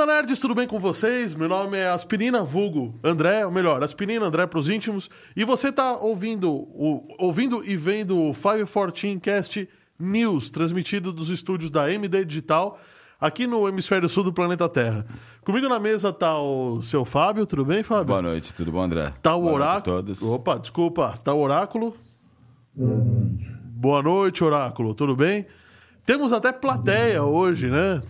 Banda Nerds, tudo bem com vocês? Meu nome é Aspirina Vulgo André, ou melhor, Aspirina André pros íntimos. E você tá ouvindo, o, ouvindo e vendo o 514 Cast News, transmitido dos estúdios da MD Digital, aqui no hemisfério sul do planeta Terra. Comigo na mesa tá o seu Fábio, tudo bem, Fábio? Boa noite, tudo bom, André? Tá o Boa noite oráculo. todos. Opa, desculpa. Tá o oráculo. Boa noite, oráculo. Tudo bem? Temos até plateia hoje, né?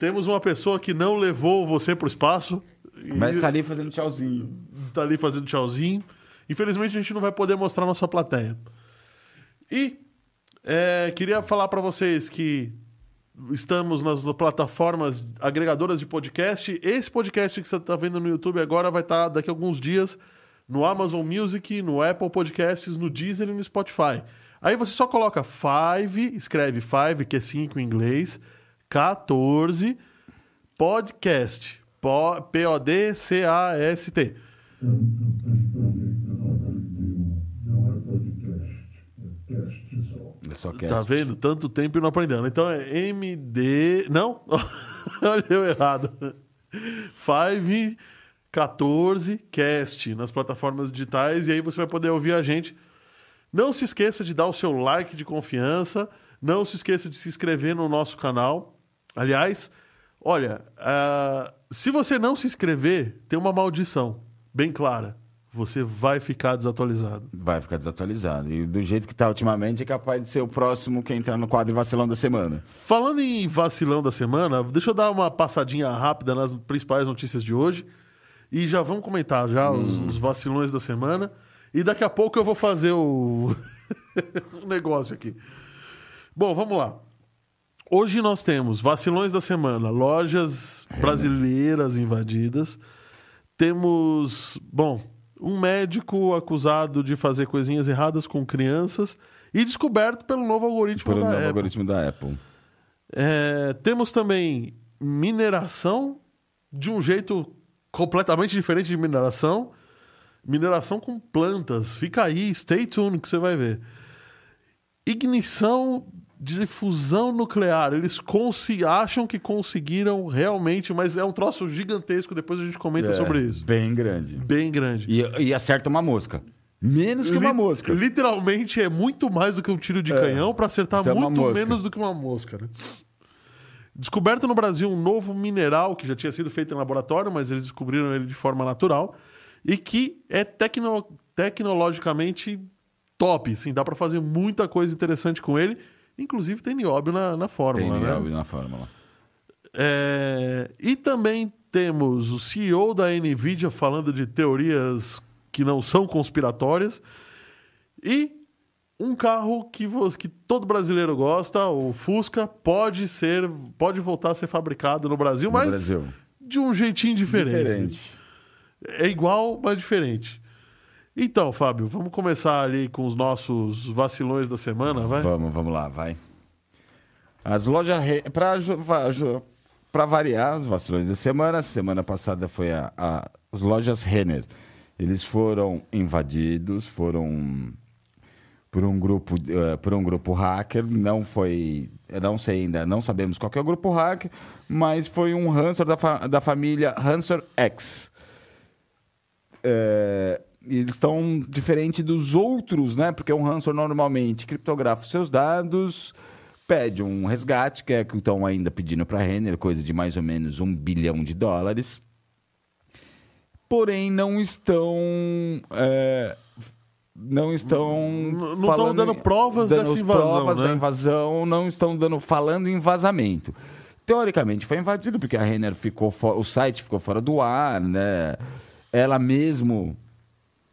Temos uma pessoa que não levou você pro espaço. e Mas tá ali fazendo tchauzinho. tá ali fazendo tchauzinho. Infelizmente a gente não vai poder mostrar nossa plateia. E é, queria falar para vocês que estamos nas plataformas agregadoras de podcast. Esse podcast que você está vendo no YouTube agora vai estar daqui a alguns dias no Amazon Music, no Apple Podcasts, no Deezer e no Spotify. Aí você só coloca Five, escreve Five, que é 5 em inglês, 14, podcast. Po- P-O-D-C-A-S-T. Não é podcast, é cast só. É só que Tá vendo? Tanto tempo e não aprendendo. Então é MD. Não? Olha eu errado. 5 14 Cast nas plataformas digitais e aí você vai poder ouvir a gente. Não se esqueça de dar o seu like de confiança. Não se esqueça de se inscrever no nosso canal. Aliás, olha, ah, se você não se inscrever, tem uma maldição bem clara. Você vai ficar desatualizado. Vai ficar desatualizado. E do jeito que tá ultimamente, é capaz de ser o próximo que entrar no quadro vacilão da semana. Falando em vacilão da semana, deixa eu dar uma passadinha rápida nas principais notícias de hoje. E já vamos comentar já os, os vacilões da semana. E daqui a pouco eu vou fazer o, o negócio aqui. Bom, vamos lá. Hoje nós temos vacilões da semana, lojas brasileiras invadidas. Temos, bom, um médico acusado de fazer coisinhas erradas com crianças e descoberto pelo novo algoritmo um da novo Apple. algoritmo da Apple. É, temos também mineração de um jeito completamente diferente de mineração. Mineração com plantas. Fica aí, stay tuned que você vai ver. Ignição de fusão nuclear. Eles acham que conseguiram realmente, mas é um troço gigantesco. Depois a gente comenta É, sobre isso. Bem grande. Bem grande. E, e acerta uma mosca. Menos que uma Li- mosca. Literalmente é muito mais do que um tiro de É, canhão para acertar é muito menos do que uma mosca. Né? Descoberto no Brasil um novo mineral que já tinha sido feito em laboratório, mas eles descobriram ele de forma natural e que é tecno- tecnologicamente top. Sim, dá para fazer muita coisa interessante com ele. Inclusive tem nióbio na, na Tem fórmula. né? nióbio na fórmula. É, e também temos o CEO da Nvidia falando de teorias que não são conspiratórias. E um carro que, que todo brasileiro gosta, o Fusca, pode ser, pode voltar a ser fabricado no Brasil, No mas Brasil. de um jeitinho diferente. Diferente. É igual, mas diferente. Então, Fábio, vamos começar ali com os nossos vacilões da semana, vai? Vamos, vamos lá, vai. As lojas. Re... Para variar, os vacilões da semana. Semana passada foi a, a- as lojas Renner. Eles foram invadidos, foram por um grupo, eh, por um grupo hacker. Não foi. Não sei ainda, não sabemos qual é o grupo hacker, mas foi um ransom da, fa- da família Ransom X. É, eles estão diferente dos outros, né? Porque um ransom normalmente criptografa os seus dados, pede um resgate, que é o que estão ainda pedindo para a Renner, coisa de mais ou menos um bilhão de dólares. Porém, não estão. é, não estão. Não estão dando provas dando dessa as invasão, provas né? da invasão, não estão dando, falando em vazamento. Teoricamente foi invadido porque a Renner ficou o site ficou fora do ar, né? Ela mesmo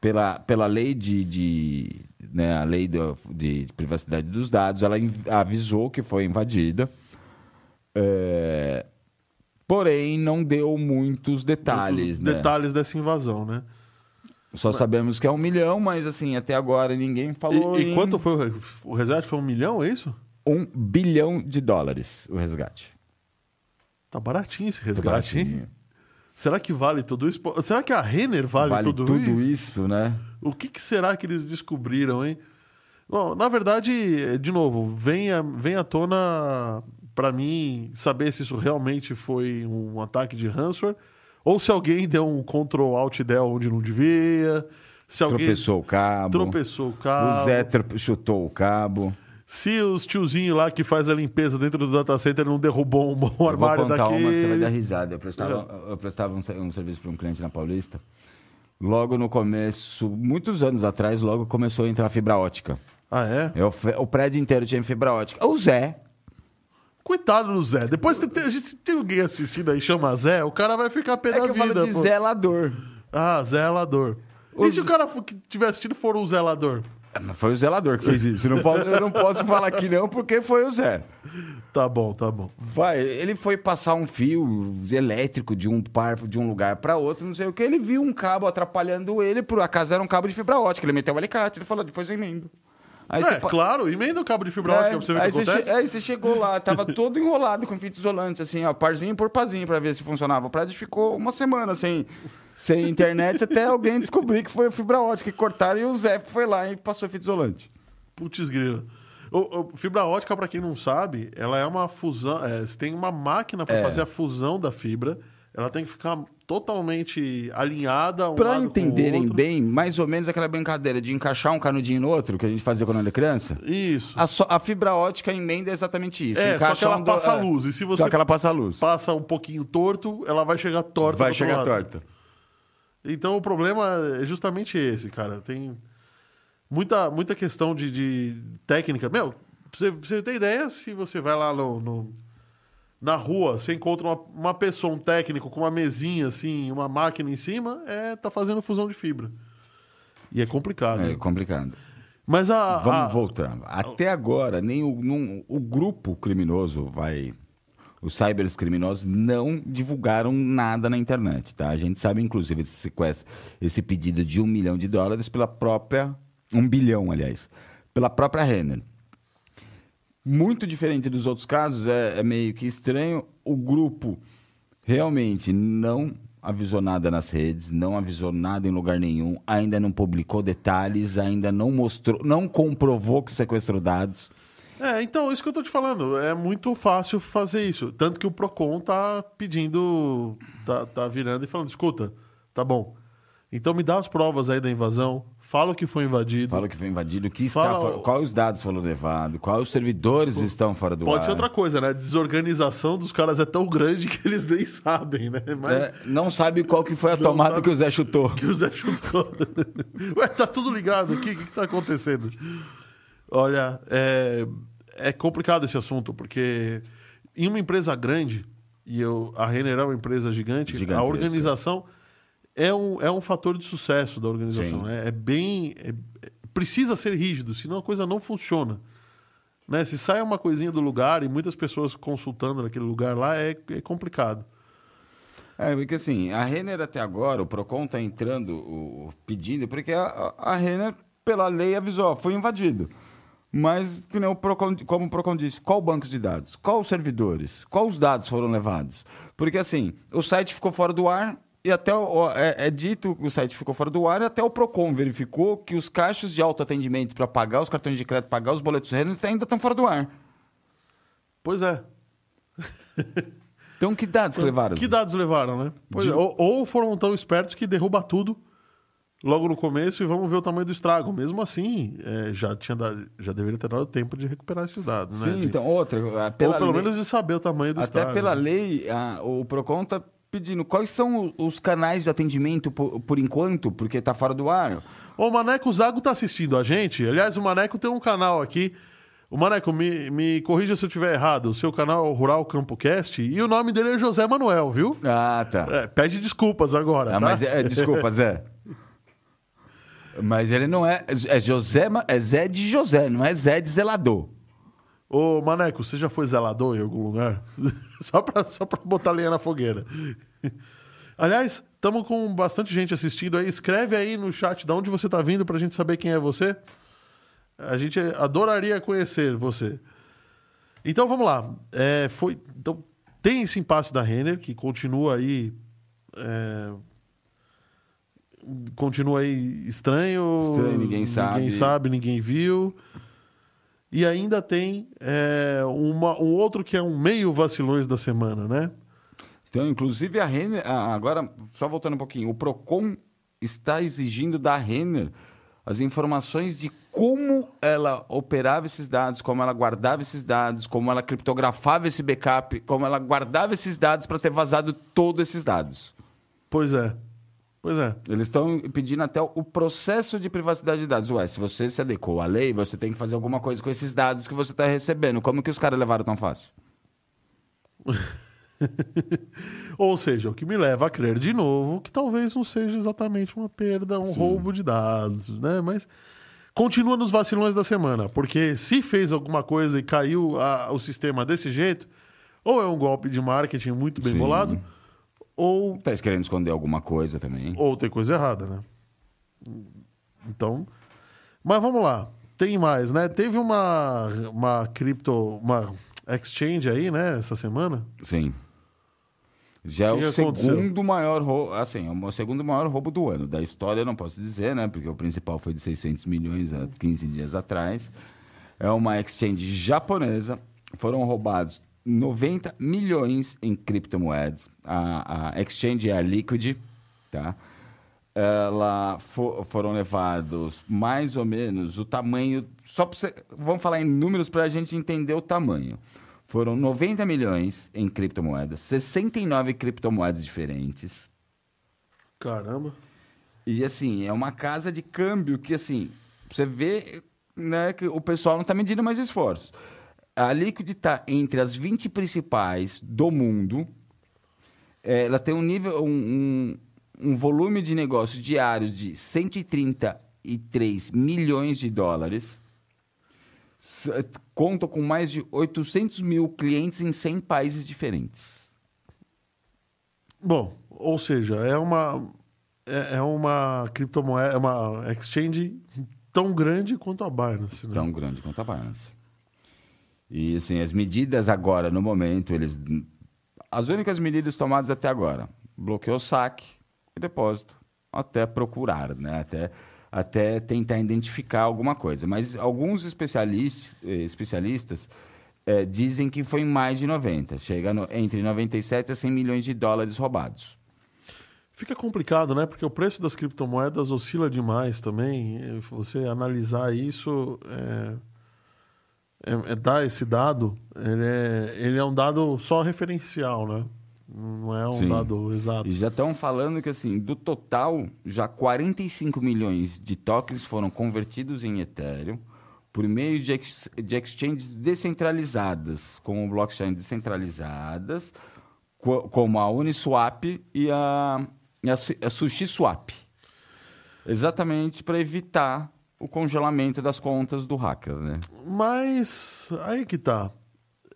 pela, pela lei de, de né, a lei do- de, de privacidade dos dados, ela avisou que foi invadida. É, porém, não deu muitos detalhes, Outros né? detalhes dessa invasão, né? Só sabemos que é um milhão, mas assim, até agora ninguém falou E, e em quanto foi o, re- o resgate? Foi um milhão, é isso? um bilhão de dólares o resgate. Tá baratinho esse Tá resgate, hein? Será que vale tudo isso? Será que a Renner vale, Vale tudo, tudo, isso? isso? né? O que, que será que eles descobriram, hein? Bom, na verdade, de novo, vem à, vem à tona para mim saber se isso realmente foi um ataque de ransomware ou se alguém deu um Ctrl Alt Del onde não devia, se alguém Tropeçou o cabo. tropeçou o cabo, O Zé chutou o cabo. Se os tiozinhos lá que faz a limpeza dentro do data center não derrubou um bom Eu vou armário contar daquele. uma que você vai dar risada. Eu prestava, eu prestava um, um serviço para um cliente na Paulista. Logo no começo, muitos anos atrás, logo começou a entrar fibra ótica. Ah, é? Eu o prédio inteiro tinha fibra ótica. O Zé, Coitado do Zé. Depois tem, a gente, se tem alguém assistindo aí chama Zé, o cara vai ficar pé é da que eu vida. falo de pô. zelador. Ah, zelador. E O se o cara for- que tiver assistindo for um zelador? Foi o zelador que fez isso. Eu não posso, eu não posso falar que não, porque foi o Zé. Tá bom, tá bom. Vai, ele foi passar um fio elétrico de um par de um lugar para outro, não sei o que. Ele viu um cabo atrapalhando ele, por acaso era um cabo de fibra ótica. Ele meteu o alicate, ele falou, depois eu emendo. Aí é, pa- claro, emenda o cabo de fibra É, ótica pra você ver o que acontece. che- Aí você chegou lá, tava todo enrolado com fita isolante, assim, ó, parzinho por parzinho pra ver se funcionava. O prédio ficou uma semana sem, sem internet até alguém descobrir que foi a fibra ótica que cortaram e o Zé foi lá e passou fita isolante. Putz grila. O, o- fibra ótica, pra quem não sabe, ela é uma fusão. é, você tem uma máquina pra É. fazer a fusão da fibra. Ela tem que ficar totalmente alinhada. Um o entenderem bem, mais ou menos aquela brincadeira de encaixar um canudinho no outro, que a gente fazia quando era criança. Isso. A, só- a fibra ótica emenda exatamente isso. É, só encaixa que ela um do- passa a é, luz. E se você Só que ela passa a luz. passa um pouquinho torto, ela vai chegar torta. Vai do chegar lado. torta. Então o problema é justamente esse, cara. Tem muita, muita questão de, de técnica. Meu, pra você, pra você ter ideia, se você vai lá no, no- na rua, você encontra uma, uma pessoa, um técnico com uma mesinha assim, uma máquina em cima, é tá fazendo fusão de fibra. E é complicado. É complicado. Mas a, Vamos a- voltando. Até agora, nem o, não- o grupo criminoso vai. Os cybers criminosos não divulgaram nada na internet, tá? A gente sabe, inclusive, esse sequestro, esse pedido de um milhão de dólares pela própria. Um bilhão, aliás. Pela própria Renner. Muito diferente dos outros casos, é, é meio que estranho. O grupo realmente não avisou nada nas redes, não avisou nada em lugar nenhum, ainda não publicou detalhes, ainda não mostrou, não comprovou que sequestrou dados. É, então, isso que eu tô te falando. É muito fácil fazer isso. Tanto que o Procon tá pedindo, tá, tá virando e falando: escuta, tá bom. Então me dá as provas aí da invasão, fala o que foi invadido. Fala que foi invadido, que Fala fora- o- quais os dados foram levados, quais os servidores estão fora do ar. Pode ser outra coisa, né? A desorganização dos caras é tão grande que eles nem sabem, né? Mas É, não sabe qual que foi a Não tomada que o Zé chutou. que o Zé chutou. Ué, tá tudo ligado aqui? O que, que tá acontecendo? Olha, é, é complicado esse assunto, porque em uma empresa grande, e eu, a Renner é uma empresa gigante, a Gigantesca. organização é um, é um fator de sucesso da organização. Né? É bem. é- precisa ser rígido, senão a coisa não funciona. Né? Se sai uma coisinha do lugar e muitas pessoas consultando naquele lugar lá, é, é complicado. É, porque assim, a Renner até agora, o Procon tá entrando, o, pedindo, porque a, a a Renner, pela lei, avisou, foi invadido. Mas, nem o Procon, como o Procon disse, qual banco de dados? Qual os servidores? Qual os dados foram levados? Porque assim, o site ficou fora do ar e até o, é, é dito que o site ficou fora do ar e até o Procon verificou que os caixas de autoatendimento para pagar os cartões de crédito, pagar os boletos Renner ainda estão fora do ar. Pois é. Então, que dados que levaram? Que dados levaram, né? De- é, ou, ou foram tão espertos que derruba tudo logo no começo e vamos ver o tamanho do estrago. Mesmo assim, é, já, tinha dado- já deveria ter dado tempo de recuperar esses dados, né? Sim, De- então, outra. a- ou Pela pelo lei- menos de saber o tamanho do Até estrago. pela lei, a- o Procon está pedindo quais são os canais de atendimento por, por enquanto, porque está fora do ar. Ô, o Maneco Zago tá assistindo a gente. Aliás, o Maneco tem um canal aqui. O Maneco, me, me corrija se eu estiver errado. O seu canal é o Rural Campo Cast e o nome dele é José Manuel, viu? Ah, tá. É, pede desculpas agora, Ah, tá? mas é, desculpa, Zé. Mas ele não é. É José, é Zé de José, não é Zé de zelador. Ô, Maneco, você já foi zelador em algum lugar? só, pra, só pra botar lenha na fogueira. Aliás, estamos com bastante gente assistindo aí. Escreve aí no chat de onde você tá vindo pra gente saber quem é você. A gente adoraria conhecer você. Então vamos lá. É, foi, então, tem esse impasse da Renner, que continua aí. é, continua aí estranho. Estranho, ninguém sabe. Ninguém sabe, ninguém viu. E ainda tem é, uma, um outro que é um meio vacilões da semana, né? Então, inclusive, a Renner. ah, Agora, só voltando um pouquinho, o PROCON está exigindo da Renner as informações de como ela operava esses dados, como ela guardava esses dados, como ela criptografava esse backup, como ela guardava esses dados para ter vazado todos esses dados. Pois é. Pois é. Eles estão pedindo até o processo de privacidade de dados. Ué, se você se adequou à lei, você tem que fazer alguma coisa com esses dados que você está recebendo. Como que os caras levaram tão fácil? Ou seja, o que me leva a crer de novo que talvez não seja exatamente uma perda, um roubo de dados, né? Mas continua nos vacilões da semana, porque se fez alguma coisa e caiu a- o sistema desse jeito, ou é um golpe de marketing muito bem Sim. bolado, ou, Tá querendo esconder alguma coisa também. ou tem coisa errada, né? Então, mas vamos lá. Tem mais, né? Teve uma, uma cripto, uma exchange aí, né, essa semana. Sim. Já é O aconteceu? segundo maior roubo, assim, é o segundo maior roubo do ano. Da história eu não posso dizer, né? Porque o principal foi de 600 milhões há 15 dias atrás. É uma exchange japonesa. Foram roubados 90 milhões em criptomoedas. A, a exchange é a Liquid, tá? Ela fo- foram levados mais ou menos o tamanho. Só pra você, vamos falar em números para a gente entender o tamanho. Foram 90 milhões em criptomoedas, 69 criptomoedas diferentes. Caramba. E assim, é uma casa de câmbio que assim, você vê né, que o pessoal não está medindo mais esforços. A Liquid está entre as 20 principais do mundo. É, ela tem um nível, um, um, um volume de negócio diário de 133 milhões de dólares. S- Conta com mais de 800 mil clientes em 100 países diferentes. Bom, ou seja, é uma é, é uma criptomoeda, é uma exchange tão grande quanto a Binance, né? tão grande quanto a Binance. E assim, as medidas agora, no momento, eles. As únicas medidas tomadas até agora: bloqueou saque e depósito, até procurar, né? Até, até tentar identificar alguma coisa. Mas alguns especialistas, eh, especialistas eh, dizem que foi mais de 90, chega no- entre 97 a 100 milhões de dólares roubados. Fica complicado, né? Porque o preço das criptomoedas oscila demais também. E Você analisar isso, é, é- é dar esse dado, ele é, ele é um dado só referencial, né? Não é um Sim. dado exato. E já estão falando que, assim, do total, já 45 milhões de tokens foram convertidos em Ethereum por meio de, ex de exchanges descentralizadas, como blockchain descentralizadas, co- como a Uniswap e a, a, a SushiSwap. Exatamente para evitar o congelamento das contas do hacker, né? Mas aí que tá.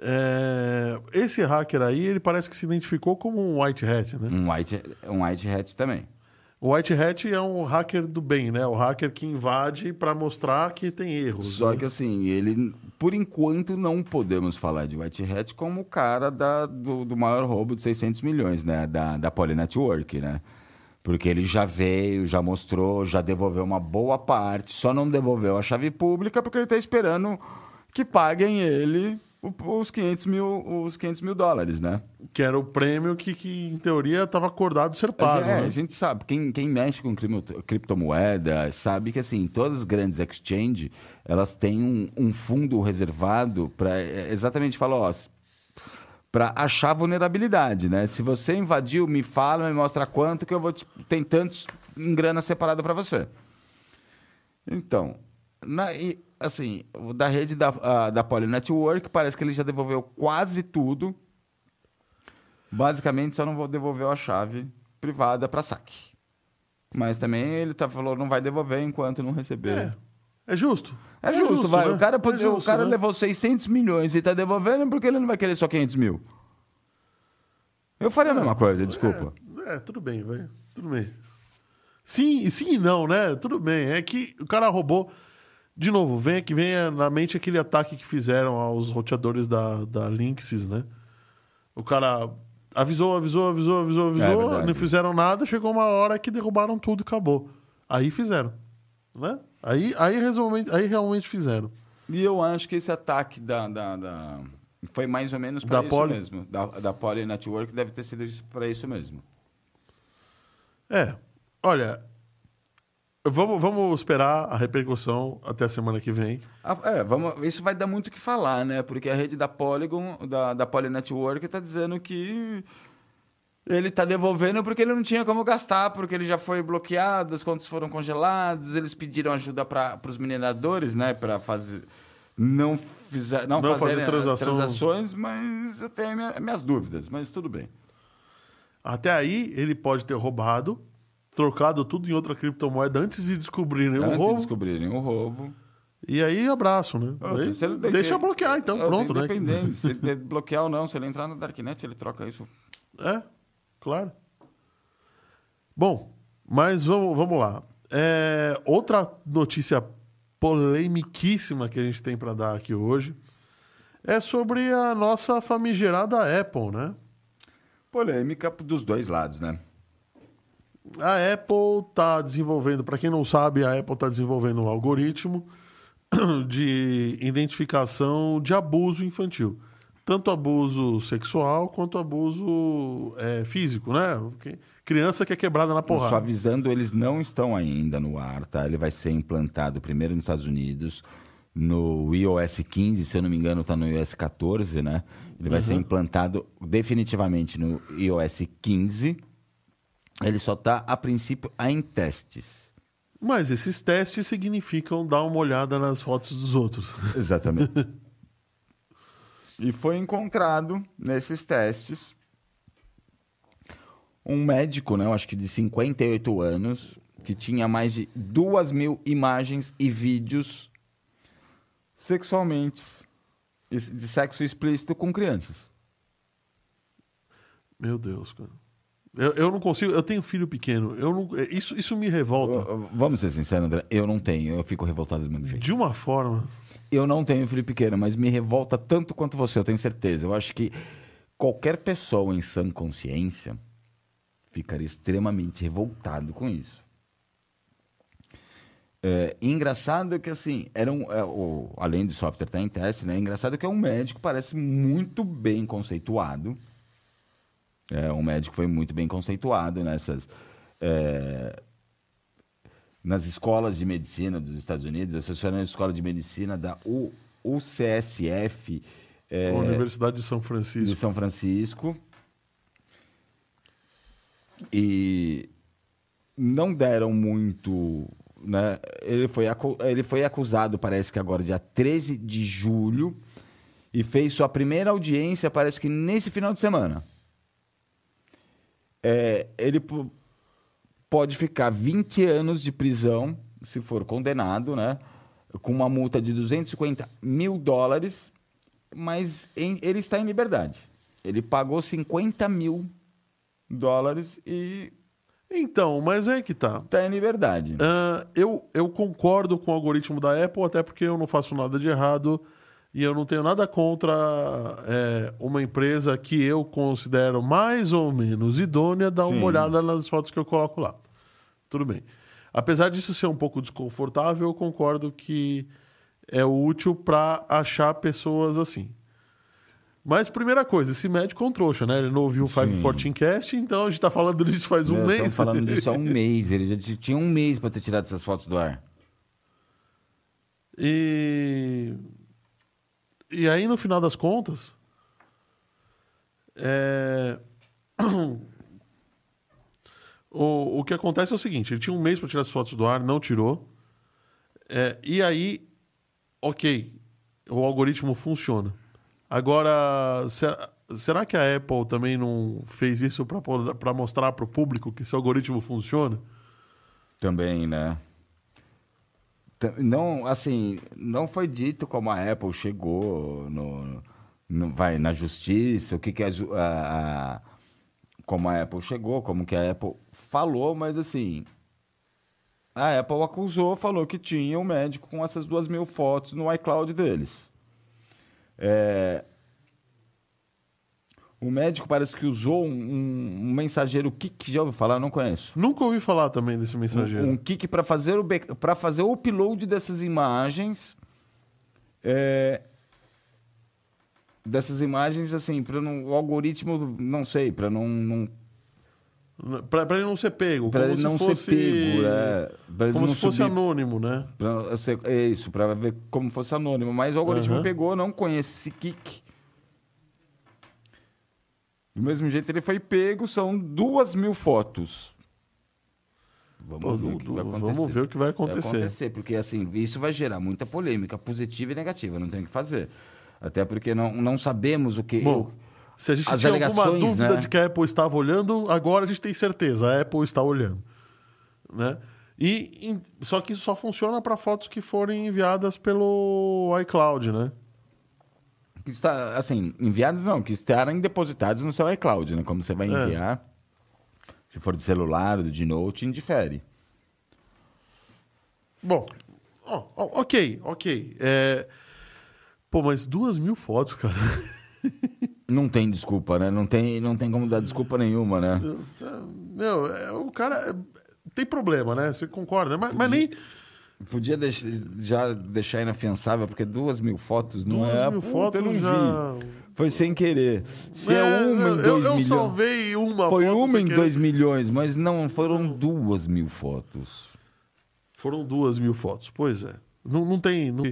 É, esse hacker aí, ele parece que se identificou como um white hat, né? Um white, um white hat também. O white hat é um hacker do bem, né? O hacker que invade para mostrar que tem erros. Só né? que assim, ele, por enquanto, não podemos falar de White Hat como o cara da, do, do maior roubo de 600 milhões, né? Da, da Poly Network, né? Porque ele já veio, já mostrou, já devolveu uma boa parte, só não devolveu a chave pública porque ele está esperando que paguem ele os 500 mil, os 500 mil dólares, né? Que era o prêmio que, que em teoria, estava acordado ser pago. É, né? a gente sabe, quem, quem mexe com cripto- criptomoeda sabe que assim, todas as grandes exchanges, elas têm um, um fundo reservado para exatamente falar, ó, para achar vulnerabilidade, né? Se você invadiu, me fala, me mostra quanto que eu vou te, tem tantos em grana separada para você. Então, na, e, assim, da rede da, a, da Poly Network, parece que ele já devolveu quase tudo. Basicamente, só não vou devolver a chave privada para saque. Mas também ele tá, falou não vai devolver enquanto não receber. É, é justo. É, justo, vai. né? O cara, É pode- justo, o cara né? levou 600 milhões e tá devolvendo porque ele não vai querer só 500 mil. Eu faria a mesma coisa, desculpa. É, tudo bem, vai. Tudo bem. Sim, e sim e não, né? Tudo bem. É que o cara roubou. De novo, vem que venha na mente aquele ataque que fizeram aos roteadores da, da Linksys, né? O cara avisou, avisou, avisou, avisou, É avisou, verdade. não fizeram nada, chegou uma hora que derrubaram tudo e acabou. Aí fizeram, né? Aí, aí, realmente, aí realmente fizeram. E eu acho que esse ataque da, da, da- foi mais ou menos para isso Poly? mesmo. Da, da Poly Network deve ter sido para isso mesmo. É. Olha, vamos, vamos esperar a repercussão até a semana que vem. Ah, é, vamos, isso vai dar muito o que falar, né? Porque a rede da Polygon, da, da Poly Network, está dizendo que ele está devolvendo porque ele não tinha como gastar, porque ele já foi bloqueado, as contas foram congeladas, eles pediram ajuda para os mineradores, né? Para fazer. Não, fizer, não, Não fazer transação. transações, mas eu tenho minha- minhas dúvidas, mas tudo bem. Até aí, ele pode ter roubado, trocado tudo em outra criptomoeda antes de descobrirem o Antes de roubo. descobrirem o roubo. E aí, abraço, né? Aí, deixa bloquear, então, Eu pronto, né? Independente, se ele bloquear ou não, se ele entrar no Darknet, ele troca isso. É, claro. Bom, mas vamos, vamos lá. É, outra notícia polemiquíssima que a gente tem para dar aqui hoje é sobre a nossa famigerada Apple, né? Polêmica dos dois lados, né? A Apple está desenvolvendo, para quem não sabe, a Apple está desenvolvendo um algoritmo de identificação de abuso infantil. Tanto abuso sexual quanto abuso é, físico, né? Porque Criança que é quebrada na Só porrada. avisando, eles não estão ainda no ar, tá? Ele vai ser implantado primeiro nos Estados Unidos, no iOS 15, se eu não me engano, está no iOS 14, né? Ele vai ser implantado definitivamente no iOS 15. Ele só está, a princípio, em testes. Mas esses testes significam dar uma olhada nas fotos dos outros. Exatamente. e foi encontrado nesses testes um médico, né, eu acho que de 58 anos, que tinha mais de duas mil imagens e vídeos sexualmente de sexo explícito com crianças. Meu Deus, cara. Eu, eu não consigo. Eu tenho filho pequeno. Eu não, isso, isso me revolta. Vamos ser sinceros, André, eu não tenho, eu fico revoltado do mesmo jeito. De uma forma. Eu não tenho filho pequeno, mas me revolta tanto quanto você, eu tenho certeza. Eu acho que qualquer pessoa em sã consciência ficaria extremamente revoltado com isso. É, engraçado que, assim, era um, é, o, além do software estar em teste, né? Engraçado que é um médico, parece muito bem conceituado. É, um médico foi muito bem conceituado nessas... é, nas escolas de medicina dos Estados Unidos, associando a escola de medicina da U, UCSF é, Universidade de São de Francisco. São Francisco. E não deram muito. Né? Ele, foi ele foi acusado, parece que agora, dia 13 de julho, e fez sua primeira audiência, parece que nesse final de semana. É, ele pode ficar 20 anos de prisão, se for condenado, né? Com uma multa de 250 mil dólares, mas em- ele está em liberdade. Ele pagou 50 mil dólares e Então, mas é que tá. está em liberdade. Ah, eu, eu concordo com o algoritmo da Apple, até porque eu não faço nada de errado e eu não tenho nada contra é, uma empresa que eu considero mais ou menos idônea dar Sim. uma olhada nas fotos que eu coloco lá. Tudo bem. Apesar disso ser um pouco desconfortável, eu concordo que é útil para achar pessoas assim. Mas, primeira coisa, esse médico é um trouxa, né? Ele não ouviu o 514 Cast, então a gente tá falando disso faz um Meu, mês. Estão falando disso há um mês. Ele já tinha um mês para ter tirado essas fotos do ar. E, e aí, no final das contas, é, o, o que acontece é o seguinte: ele tinha um mês para tirar as fotos do ar, não tirou. É, e aí, ok, o algoritmo funciona. Agora, se- será que a Apple também não fez isso para mostrar para o público que esse algoritmo funciona? Também, né? Não, assim, não foi dito como a Apple chegou no, no- vai na justiça, o que que a- a- como a Apple chegou, como que a Apple falou, mas assim, a Apple acusou, falou que tinha um médico com essas duas mil fotos no iCloud deles. É, o médico parece que usou um, um mensageiro Kik, já ouviu falar? Não conheço. Nunca ouvi falar também desse mensageiro. Um, um kick para fazer o para fazer o upload dessas imagens É, dessas imagens, assim, para o algoritmo, não sei, para não, não Pra, pra ele não ser pego. para ele não fosse, ser pego, é, pra Como se fosse subir, anônimo, né? pra é isso, para ver como fosse anônimo. Mas o algoritmo Aham. pegou, não conhece esse kick. Do mesmo jeito ele foi pego, são duas mil fotos. Vamos, Pô, ver, o que vai vamos acontecer. ver o que vai acontecer. Vai acontecer, porque assim, isso vai gerar muita polêmica, positiva e negativa, não tem o que fazer. Até porque não, não sabemos o que. Bom, se a gente tinha alguma dúvida né? de que a Apple estava olhando, agora a gente tem certeza. A Apple está olhando. Né? E, em- só que isso só funciona para fotos que forem enviadas pelo iCloud, né? Que está, assim, enviados não, que estarem depositados no seu iCloud, né? Como você vai É. enviar. Se for de celular de note, indifere. Bom, ó, ok, ok. É... Pô, mas duas mil fotos, cara. Não tem desculpa, né? Não tem, não tem como dar desculpa nenhuma, né? Meu, é, o cara é- tem problema, né? Você concorda? Mas, mas nem Podia deix- já deixar inafiançável, porque duas mil fotos não duas é. mil Puta, fotos eu não já. vi. Foi sem querer. Se é, É, uma em eu- dois eu, milhões. salvei uma Foi foto uma em querer. dois milhões, mas não, foram duas mil fotos. Foram duas mil fotos. Pois é. Não, não tem. não-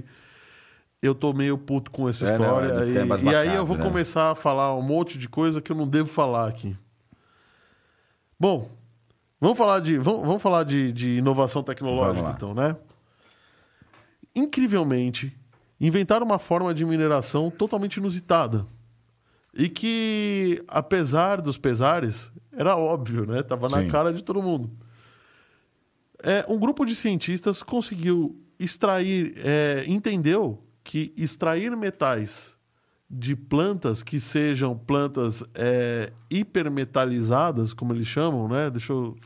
Eu tô meio puto com essa É, não, história. é de ficar e- e, aí eu vou né? começar a falar um monte de coisa que eu não devo falar aqui. Bom, vamos falar de, vamos, vamos falar de, de inovação tecnológica, então, né? Incrivelmente, inventaram uma forma de mineração totalmente inusitada. E que, apesar dos pesares, era óbvio, né? Tava na Sim. cara de todo mundo. É, um grupo de cientistas conseguiu extrair, é, entendeu que extrair metais de plantas que sejam plantas é, hipermetalizadas, como eles chamam, né? Deixa eu.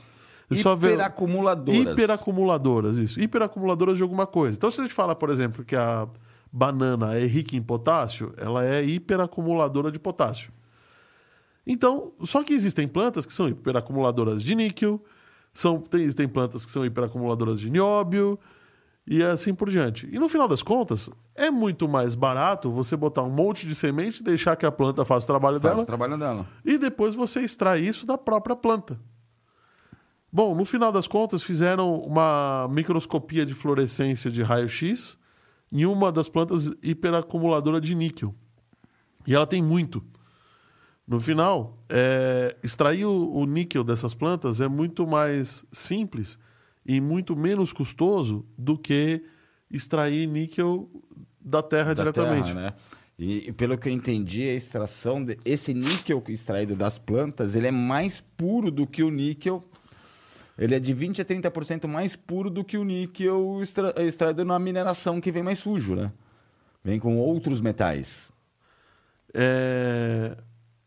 Hiperacumuladoras. Hiperacumuladoras, isso. Hiperacumuladoras de alguma coisa. Então, se a gente fala, por exemplo, que a banana é rica em potássio, ela é hiperacumuladora de potássio. Então, só que existem plantas que são hiperacumuladoras de níquel, são, tem, existem plantas que são hiperacumuladoras de nióbio e assim por diante. E no final das contas, é muito mais barato você botar um monte de semente, deixar que a planta faça o trabalho Faz dela o trabalho dela. e depois você extrai isso da própria planta. Bom, no final das contas, fizeram uma microscopia de fluorescência de raio-x em uma das plantas hiperacumuladora de níquel. E ela tem muito. No final, é, extrair o, o níquel dessas plantas é muito mais simples e muito menos custoso do que extrair níquel da terra da diretamente. terra, né? E, pelo que eu entendi, a extração de, esse níquel extraído das plantas, ele é mais puro do que o níquel. Ele é de 20 a 30% mais puro do que o níquel extra, extraído na mineração que vem mais sujo, né? Vem com outros metais. É,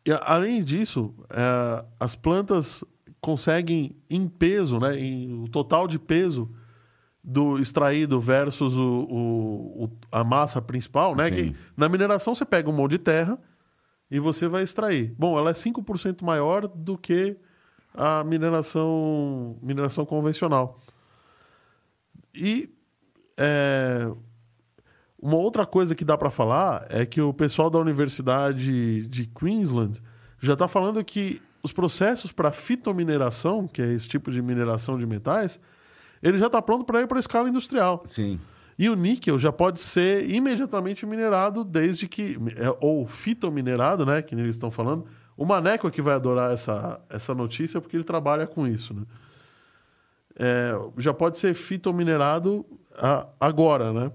e além disso, é, as plantas conseguem em peso, né, em, o total de peso do extraído versus o, o- o- a massa principal, né? Sim. Que na mineração você pega um monte de terra e você vai extrair. Bom, ela é 5% maior do que a mineração, mineração convencional. E é, uma outra coisa que dá para falar é que o pessoal da Universidade de Queensland já está falando que os processos para fitomineração, que é esse tipo de mineração de metais, ele já está pronto para ir para a escala industrial. Sim. E o níquel já pode ser imediatamente minerado desde que. é, Ou fitominerado, né? Que eles estão falando. O Maneco é que vai adorar essa, essa notícia porque ele trabalha com isso, né? É, já pode ser fitominerado a- agora, né?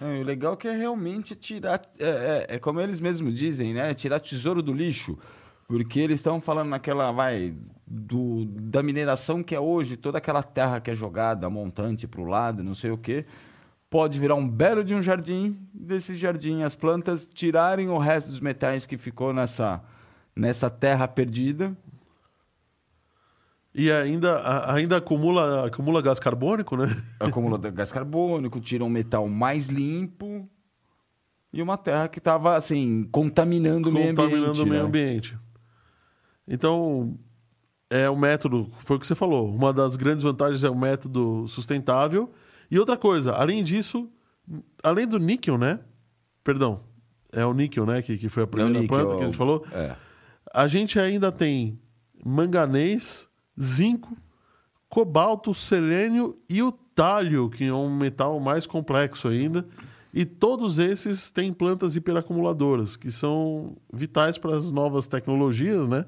E o legal é que é realmente tirar. É, é- é como eles mesmos dizem, né? Tirar tesouro do lixo. Porque eles estão falando naquela, vai, do, da mineração que é hoje, toda aquela terra que é jogada, montante para o lado, não sei o quê. Pode virar um belo de um jardim, desse jardim as plantas tirarem o resto dos metais que ficou nessa, nessa terra perdida. E ainda, ainda acumula, acumula gás carbônico, né? acumula gás carbônico, tira um metal mais limpo e uma terra que estava assim contaminando o meio ambiente. contaminando o meio né? ambiente. Então, é o método, foi o que você falou, uma das grandes vantagens é o método sustentável. E outra coisa, além disso, além do níquel, né? Perdão. É o níquel, né? Que, que foi a primeira níquel, planta que a gente falou. É. A gente ainda tem manganês, zinco, cobalto, selênio e o talho, que é um metal mais complexo ainda. E todos esses têm plantas hiperacumuladoras, que são vitais para as novas tecnologias, né?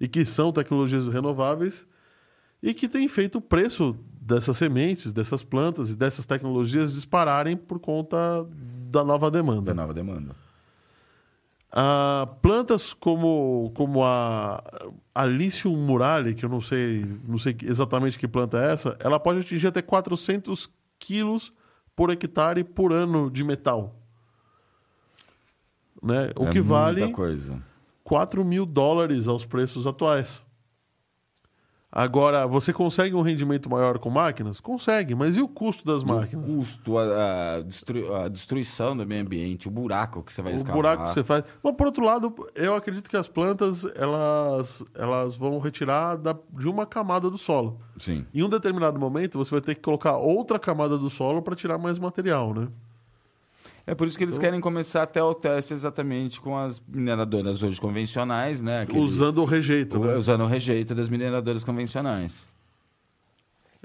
E que são tecnologias renováveis e que têm feito o preço dessas sementes, dessas plantas e dessas tecnologias dispararem por conta da nova demanda. Da nova demanda. Ah, plantas como, como a Alicium murale, que eu não sei, não sei exatamente que planta é essa, ela pode atingir até 400 quilos por hectare por ano de metal. Né? O É que vale coisa. 4 mil dólares aos preços atuais. Agora, você consegue um rendimento maior com máquinas? Consegue, mas e o custo das máquinas? O custo, a, a destru- a destruição do meio ambiente, o buraco que você vai o escavar. buraco que você faz. Mas, por outro lado, eu acredito que as plantas elas, elas vão retirar da- de uma camada do solo. Sim. Em um determinado momento, você vai ter que colocar outra camada do solo para tirar mais material, né? É por isso que eles querem começar até o teste exatamente com as mineradoras hoje convencionais, né? Aquele- Usando o rejeito, né? Usando o rejeito das mineradoras convencionais.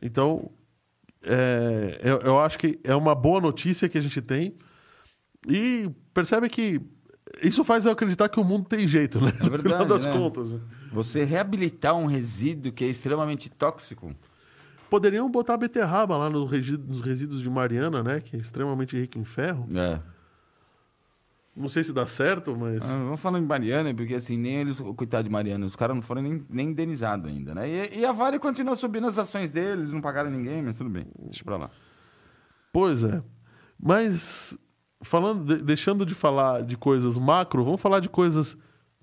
Então, é, eu, eu acho que é uma boa notícia que a gente tem. E percebe que isso faz eu acreditar que o mundo tem jeito, né? É no final verdade, das né? contas. Você reabilitar um resíduo que é extremamente tóxico. Poderiam botar beterraba lá no nos resíduos de Mariana, né? Que é extremamente rico em ferro. É. Não sei se dá certo, mas. Ah, vamos falar em Mariana, porque assim, nem eles, coitado de Mariana, os caras não foram nem, nem indenizados ainda, né? E, e a Vale continua subindo as ações deles, não pagaram ninguém, mas tudo bem, deixa pra lá. Pois é. Mas falando, de- deixando de falar de coisas macro, vamos falar de coisas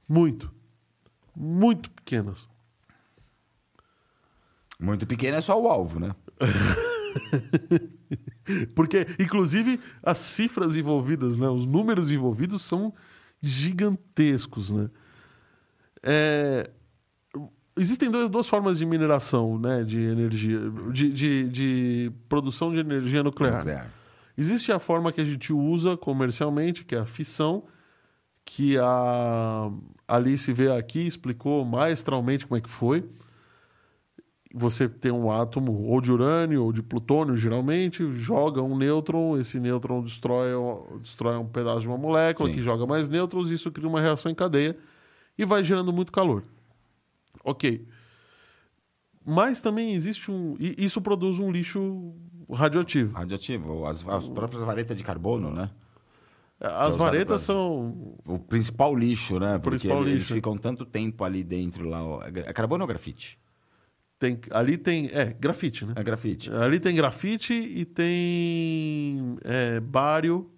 muito, muito pequenas. Muito pequeno é só o alvo, né? Porque, inclusive, as cifras envolvidas, né, os números envolvidos são gigantescos. Né? É, Existem dois, duas formas de mineração né, de energia, de, de, de produção de energia nuclear. Nuclear. Existe a forma que a gente usa comercialmente, que é a fissão, que a Alice veio aqui e explicou maestralmente como é que foi. Você tem um átomo ou de urânio ou de plutônio, geralmente, joga um nêutron, esse nêutron destrói, destrói um pedaço de uma molécula Sim. que joga mais nêutrons, isso cria uma reação em cadeia e vai gerando muito calor. Ok. Mas também existe um. Isso produz um lixo radioativo. Radioativo, as, as próprias varetas de carbono, né? As usado varetas pra- são. O principal lixo, né? Porque principal eles, eles lixo. ficam tanto tempo ali dentro lá. ó. É carbono ou grafite? Tem, ali tem. É, grafite, né? É grafite. Ali tem grafite e tem. É, bário.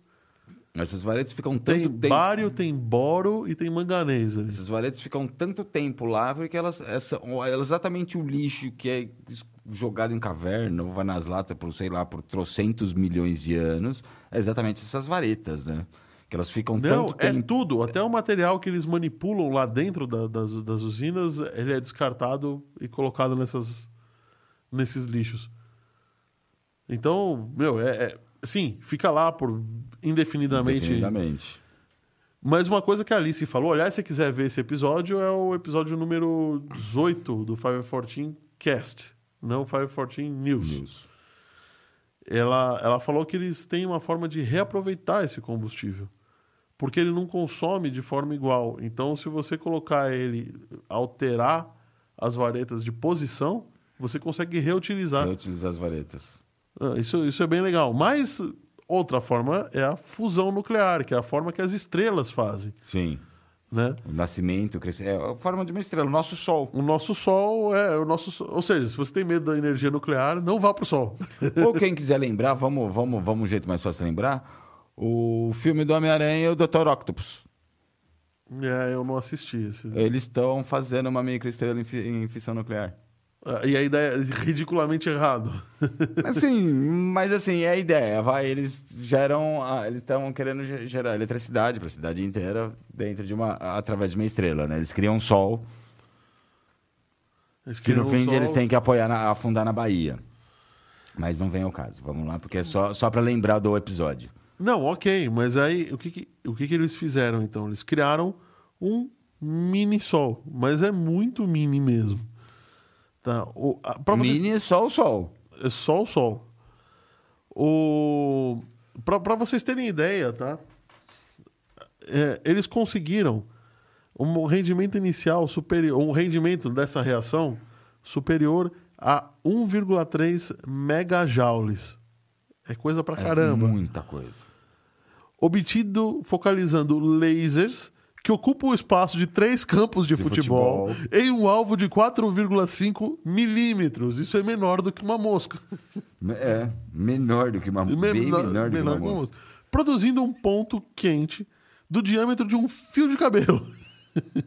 Essas varetas ficam Tem tanto tempo. bário, tem boro e tem manganês ali. Essas varetas ficam tanto tempo lá porque elas essa, é exatamente o lixo que é jogado em caverna ou vai nas latas por, sei lá, por trocentos milhões de anos. É exatamente essas varetas, né? Que elas ficam Não, tanto é tempo. tudo. Até o material que eles manipulam lá dentro da- das, das usinas, ele é descartado e colocado nessas, nesses lixos. Então, meu, é, é- sim, fica lá por indefinidamente. Indefinidamente. Mas uma coisa que a Alice falou, aliás, se você quiser ver esse episódio, é o episódio número 18 do 514 Cast, não 514 News. News. Ela, ela falou que eles têm uma forma de reaproveitar esse combustível, porque ele não consome de forma igual. Então, se você colocar ele, alterar as varetas de posição, você consegue reutilizar. Reutilizar as varetas. Ah, Isso, isso é bem legal. Mas outra forma é a fusão nuclear, que é a forma que as estrelas fazem. Sim. Né? O nascimento, o crescimento. É a forma de uma estrela, o nosso Sol. O nosso Sol é o nosso. Sol- Ou seja, se você tem medo da energia nuclear, não vá para o Sol. Ou quem quiser lembrar, vamos, vamos, vamos um jeito mais fácil de lembrar. O filme do Homem-Aranha e o Dr. Octopus. é, eu não assisti esse. Eles estão fazendo uma microestrela em, fi- em fissão nuclear. Ah, E a ideia é ridiculamente errado. Assim, mas assim, é a ideia. Vai, eles geram. eles estão querendo ge- gerar eletricidade para a cidade inteira dentro de uma. através de uma estrela, né? Eles criam um sol Eles que no criam fim eles têm que apoiar na, afundar na Bahia. Mas não vem ao caso. Vamos lá, porque é só, só para lembrar do episódio. Não, ok, mas aí o que, que- o que, que eles fizeram então? Eles criaram um mini sol, mas é muito mini mesmo. Tá? O, a- vocês- Mini só o sol. é só o sol. O... Para vocês terem ideia, tá? É, eles conseguiram um rendimento inicial superior, um rendimento dessa reação superior a 1,3 megajoules. É coisa pra caramba. É muita coisa. Obtido focalizando lasers que ocupam o espaço de três campos de, De futebol, futebol. em um alvo de 4,5 milímetros. Isso é menor do que uma mosca. É, menor do que uma bem menor, do que uma que uma mosca. Produzindo um ponto quente do diâmetro de um fio de cabelo.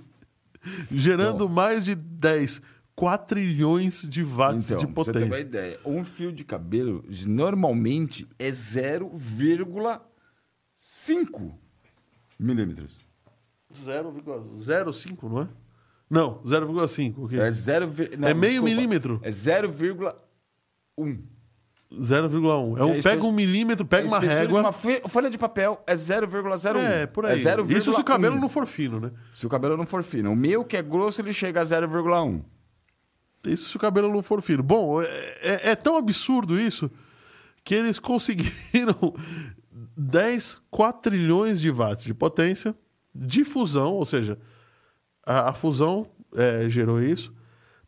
Gerando mais de 10 quatrilhões de watts Então, de pra você ter uma potência. ideia, um fio de cabelo normalmente é 0,5 milímetros. 0,05, não é? Não, 0,5. ok. É, zero, não, É meio desculpa. milímetro. É 0,1. 0,1. É um, É pega um milímetro, pega A uma régua. Uma folha de papel é 0,01. É, por aí. É 0,1. Isso se o cabelo não for fino, né? Se o cabelo não for fino. O meu, que é grosso, ele chega a 0,1. Isso se o cabelo não for fino. Bom, é, é- é tão absurdo isso que eles conseguiram 10 quatrilhões de watts de potência de fusão, ou seja, a, a fusão é, gerou isso,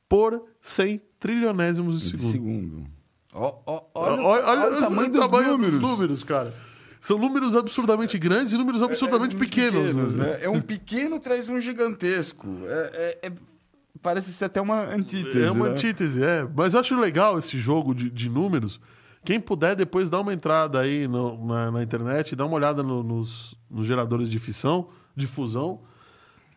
por 100 trilionésimos de segundo. segundo. Ó, ó, Olha, olha, olha o tamanho, dos, números. números, cara. São números absurdamente grandes e números absurdamente É, pequenos. né? É um pequeno traz um gigantesco. É, é- é- parece ser até uma antítese. É uma né? antítese, é. Mas eu acho legal esse jogo de, de números. Quem puder, depois dá uma entrada aí no- na, na internet, dá uma olhada no- nos, nos geradores de fissão, de fusão,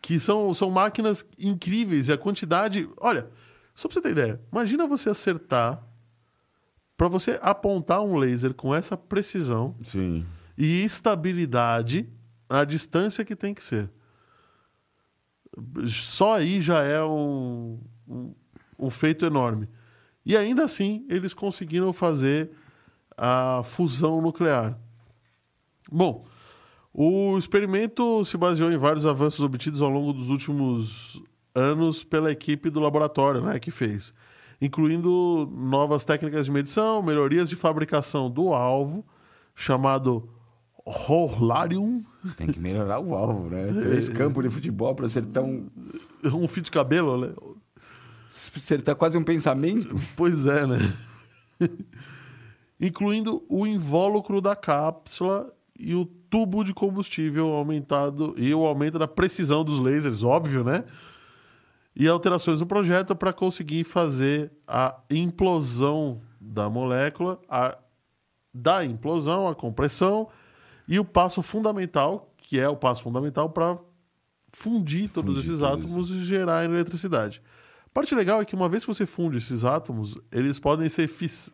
que são, são máquinas incríveis. E a quantidade. Olha, só pra você ter ideia, imagina você acertar. Pra você apontar um laser com essa precisão Sim. e estabilidade a distância que tem que ser. Só aí já é um, um, um feito enorme. E ainda assim, eles conseguiram fazer a fusão nuclear. Bom, o experimento se baseou em vários avanços obtidos ao longo dos últimos anos pela equipe do laboratório né, que fez, incluindo novas técnicas de medição, melhorias de fabricação do alvo, chamado Horlarium, Tem que melhorar o alvo, né? Três campos de futebol para acertar um. um fio de cabelo, né? Acertar quase um pensamento. Pois é, né? Incluindo o invólucro da cápsula e o tubo de combustível aumentado e o aumento da precisão dos lasers, óbvio, né? E alterações no projeto para conseguir fazer a implosão da molécula, a, da implosão, a compressão e o passo fundamental, que é o passo fundamental para fundir todos Fundir esses tudo átomos e gerar eletricidade. A parte legal é que uma vez que você funde esses átomos, eles podem ser fis...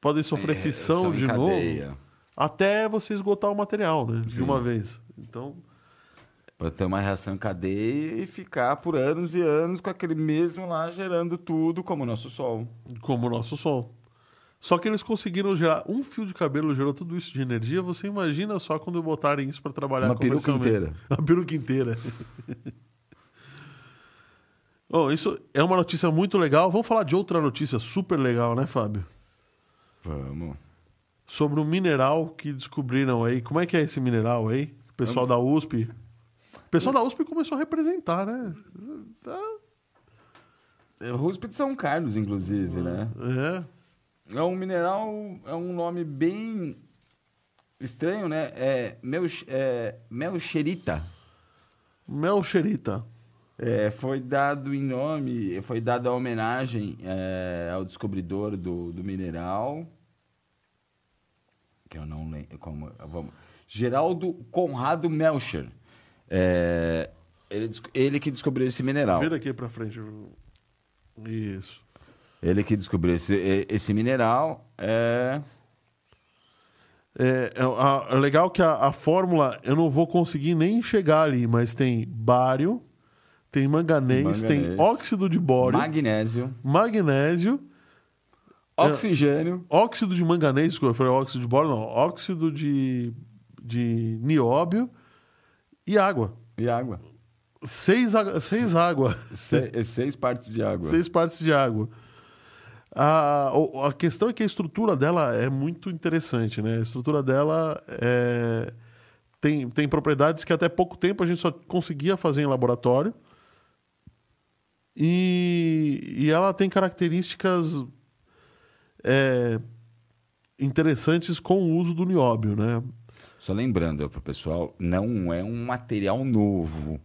podem sofrer É, fissão de novo cadeia. até você esgotar o material, né? De Sim. uma vez. Então, Para ter uma reação em cadeia e ficar por anos e anos com aquele mesmo lá gerando tudo como o nosso Sol. como o nosso Sol. Só que eles conseguiram gerar um fio de cabelo gerou tudo isso de energia. Você imagina só quando botarem isso para trabalhar Uma peruca inteira. Uma peruca inteira. Bom, isso é uma notícia muito legal. Vamos falar de outra notícia super legal, né, Fábio? Vamos. Sobre um mineral que descobriram aí. Como é que é esse mineral aí? O pessoal da USP. O pessoal da USP começou a representar, né? Tá- É RUSP de São Carlos, inclusive, né? É. É um mineral, é um nome bem estranho, né? É, mel, é melcherita. Melcherita. É, foi dado em nome, foi dado a homenagem é, ao descobridor do, do mineral. Que eu não lembro. Como, vamos. Geraldo Conrado Melcher. É, ele, ele que descobriu esse mineral. Vira aqui pra frente. Isso. Ele que descobriu esse, esse mineral. É, É, é, é legal que a, a fórmula eu não vou conseguir nem chegar ali, mas tem bário, tem manganês, tem Manganês. óxido de bório, magnésio, magnésio, Oxigênio. óxido de manganês, eu falei óxido de boro, não, óxido de, de nióbio e água. E água. Seis, seis água, Se- seis partes de água. seis partes de água. A, a questão é que a estrutura dela é muito interessante, né? A estrutura dela é, tem, tem propriedades que até pouco tempo a gente só conseguia fazer em laboratório. E, e ela tem características é, interessantes com o uso do nióbio, né? Só lembrando para o pessoal, não é um material novo.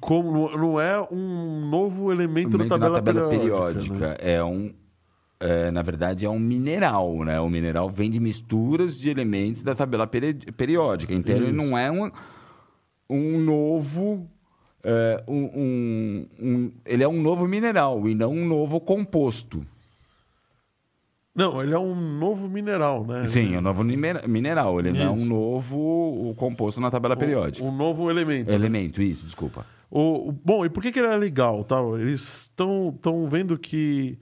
Como, não- é um novo elemento, Elemento da tabela, na tabela periódica. periódica. né? É um. é, na verdade, é um mineral, né? O mineral vem de misturas de elementos da tabela peri- periódica. Então, ele Isso. não é um, um novo. É, um- um- um- ele é um novo mineral e não um novo composto. Não, ele é um novo mineral, né? Sim, é um novo minera- mineral. Ele não é um Isso. novo composto na tabela periódica. Um novo elemento. Elemento, isso, desculpa. O, o- bom, e por que, que ele é legal? Tá? Eles estão vendo que,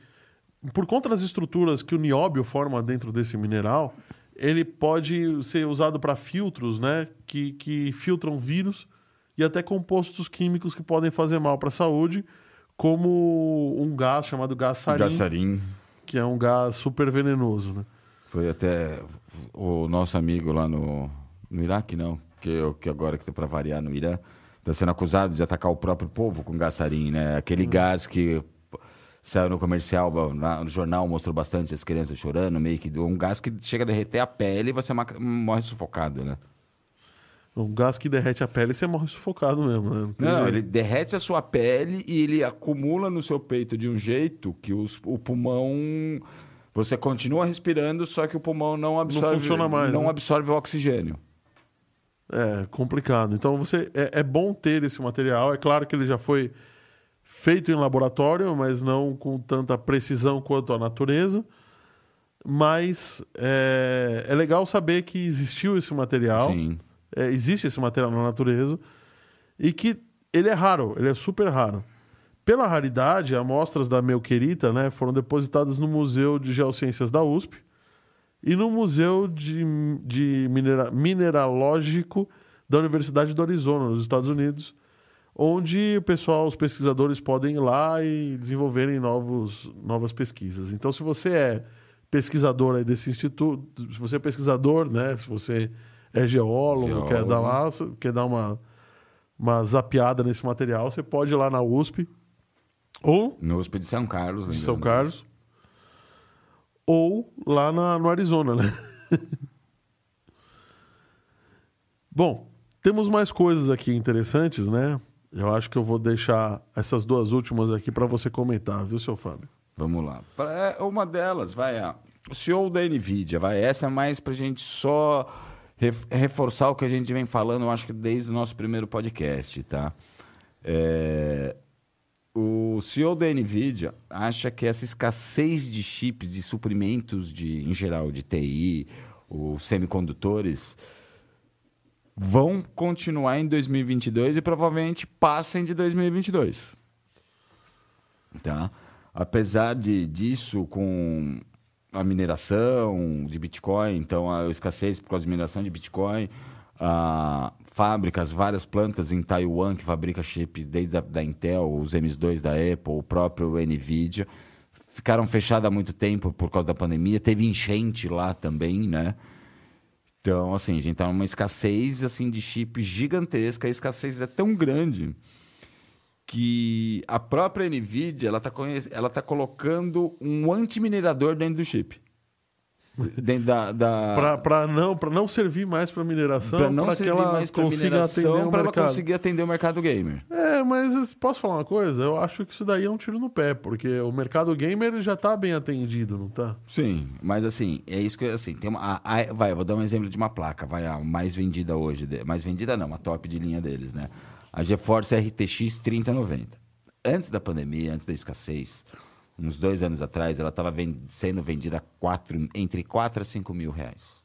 por conta das estruturas que o nióbio forma dentro desse mineral, ele pode ser usado para filtros, né? Que, que filtram vírus e até compostos químicos que podem fazer mal para a saúde, como um gás chamado gás sarin, Gassarim. que é um gás super venenoso, né? Foi até o nosso amigo lá no, no Iraque, não, que, que agora que tá para variar no Irã, está sendo acusado de atacar o próprio povo com gassarim, né? Aquele gás que saiu no comercial, no jornal mostrou bastante as crianças chorando, meio que um gás que chega a derreter a pele e você morre sufocado, né? Um gás que derrete a pele você morre sufocado mesmo, né? Não Não, ele derrete a sua pele e ele acumula no seu peito de um jeito que os- o pulmão. Você continua respirando, só que o pulmão não absorve, funciona mais, não né? absorve o oxigênio. É complicado. Então você é, é bom ter esse material. É claro que ele já foi feito em laboratório, mas não com tanta precisão quanto a natureza. Mas é, é legal saber que existiu esse material. Sim. É, existe esse material na natureza e que ele é raro, ele é super raro. Pela raridade, amostras da Melquerita né, foram depositadas no Museu de Geociências da USP e no Museu de, de Minera- Mineralógico da Universidade do Arizona, nos Estados Unidos, onde o pessoal, os pesquisadores podem ir lá e desenvolverem novos, novas pesquisas. Então, se você é pesquisador desse instituto, se você é pesquisador, né, se você é geólogo, Geólogo. quer dar lá, quer dar uma, uma zapeada nesse material, você pode ir lá na USP ou No USP de São Carlos, de lembrando São. Carlos, ou lá na- no Arizona, né? Bom, temos mais coisas aqui interessantes, né? Eu acho que eu vou deixar essas duas últimas aqui para você comentar, viu, seu Fábio? Vamos lá. Pra- é, uma delas, vai, a, o CEO da NVIDIA, vai. Essa é mais pra gente só reforçar o que a gente vem falando, eu acho que desde o nosso primeiro podcast, tá? É, o CEO da NVIDIA acha que essa escassez de chips, de suprimentos, de, em geral, de TI, os semicondutores, vão continuar em 2022 e provavelmente passem de 2022. Tá? Apesar de, disso, com a mineração de Bitcoin, então a escassez por causa de mineração de Bitcoin, a fábricas, várias plantas em Taiwan que fabrica chip desde a, da Intel, os M2 da Apple, o próprio Nvidia, ficaram fechadas há muito tempo por causa da pandemia. Teve enchente lá também, né? Então, assim, a gente tá numa escassez assim de chip gigantesca. A escassez é tão grande que a própria Nvidia ela tá, conhe- ela tá colocando um antiminerador dentro do chip. dentro da, da... Para não, pra não servir mais para mineração, Pra não para que servir ela mais para consiga atender para ela mercado. conseguir atender o mercado gamer. É, mas posso falar uma coisa? Eu acho que isso daí é um tiro no pé, porque o mercado gamer já tá bem atendido, não tá? Sim, mas assim, é isso que assim, tem uma, a- a- vai, eu vou dar um exemplo de uma placa, vai a mais vendida hoje, mais vendida não, a top de linha deles, né? A GeForce RTX 3090. Antes da pandemia, antes da escassez, uns dois anos atrás, ela estava sendo vendida quatro, entre 4 a 5 mil reais.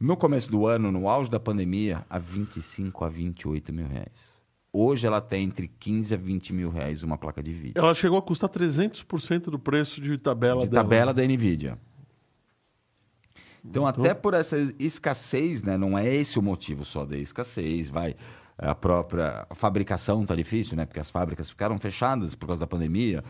No começo do ano, no auge da pandemia, a 25 a 28 mil reais. Hoje ela tá entre 15 a 20 mil reais uma placa de vídeo. Ela chegou a custar 300% do preço de tabela de dela. tabela da Nvidia. Então, até por essa escassez, né? Não é esse o motivo só da escassez, vai. A própria fabricação tá difícil, né? Porque as fábricas ficaram fechadas por causa da pandemia.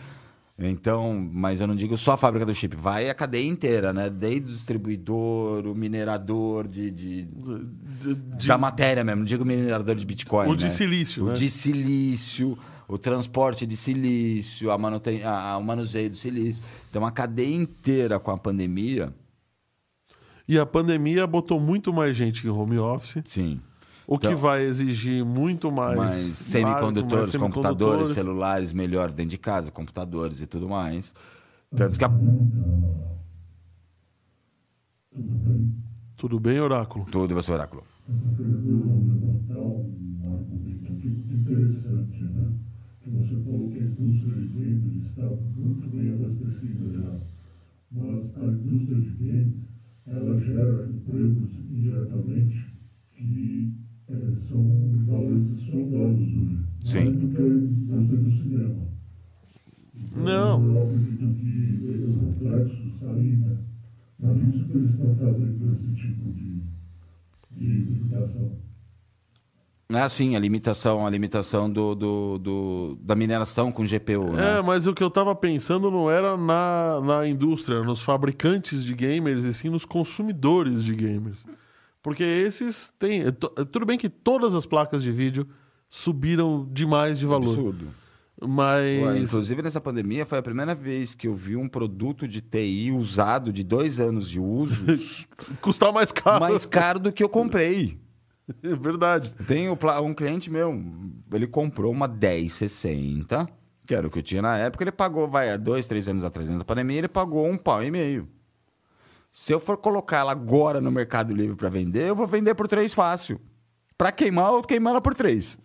Então, mas eu não digo só a fábrica do chip, vai a cadeia inteira, né? Desde o distribuidor, o minerador de, de- De- de- da matéria mesmo, não digo minerador de Bitcoin. O de né? silício, O né? de silício, o transporte de silício, a manuten... a- a- o manuseio do silício. Então, a cadeia inteira com a pandemia, E a pandemia botou muito mais gente em home office, sim. O que Então- vai exigir muito mais, máquina, semicondutores, mais computadores, celulares melhor dentro de casa, computadores e tudo mais. Tanto que a... Tudo bem, Oráculo? Tudo e você, Oráculo. Um interessante, né? Que você falou que a indústria de games está muito bem abastecida já. Mas a indústria de games, ela gera empregos indiretamente que são valores estrondosos hoje. Sim. Mais do que a indústria do cinema. Então, Não. Eu acredito que o reflexo está aí, né? Por isso que eles estão fazendo esse tipo de, de limitação. É assim, a limitação, a limitação do, do, do- da mineração com GPU, né? É, mas o que eu tava pensando não era na, na indústria, nos fabricantes de gamers, e sim nos consumidores de gamers. Porque esses têm. to- Tudo bem que todas as placas de vídeo subiram demais de valor. Absurdo. Mas. Ué, inclusive, nessa pandemia, foi a primeira vez que eu vi um produto de TI usado de dois anos de uso Custar mais caro. mais caro do que eu comprei. É verdade. Tem um cliente meu, ele comprou uma 1060, que era o que eu tinha na época, ele pagou, vai, há dois, três anos atrás, na pandemia, ele pagou um pau e meio. Se eu for colocar ela agora no Mercado Livre para vender, eu vou vender por três fácil. Para queimar, eu vou queimar ela por três.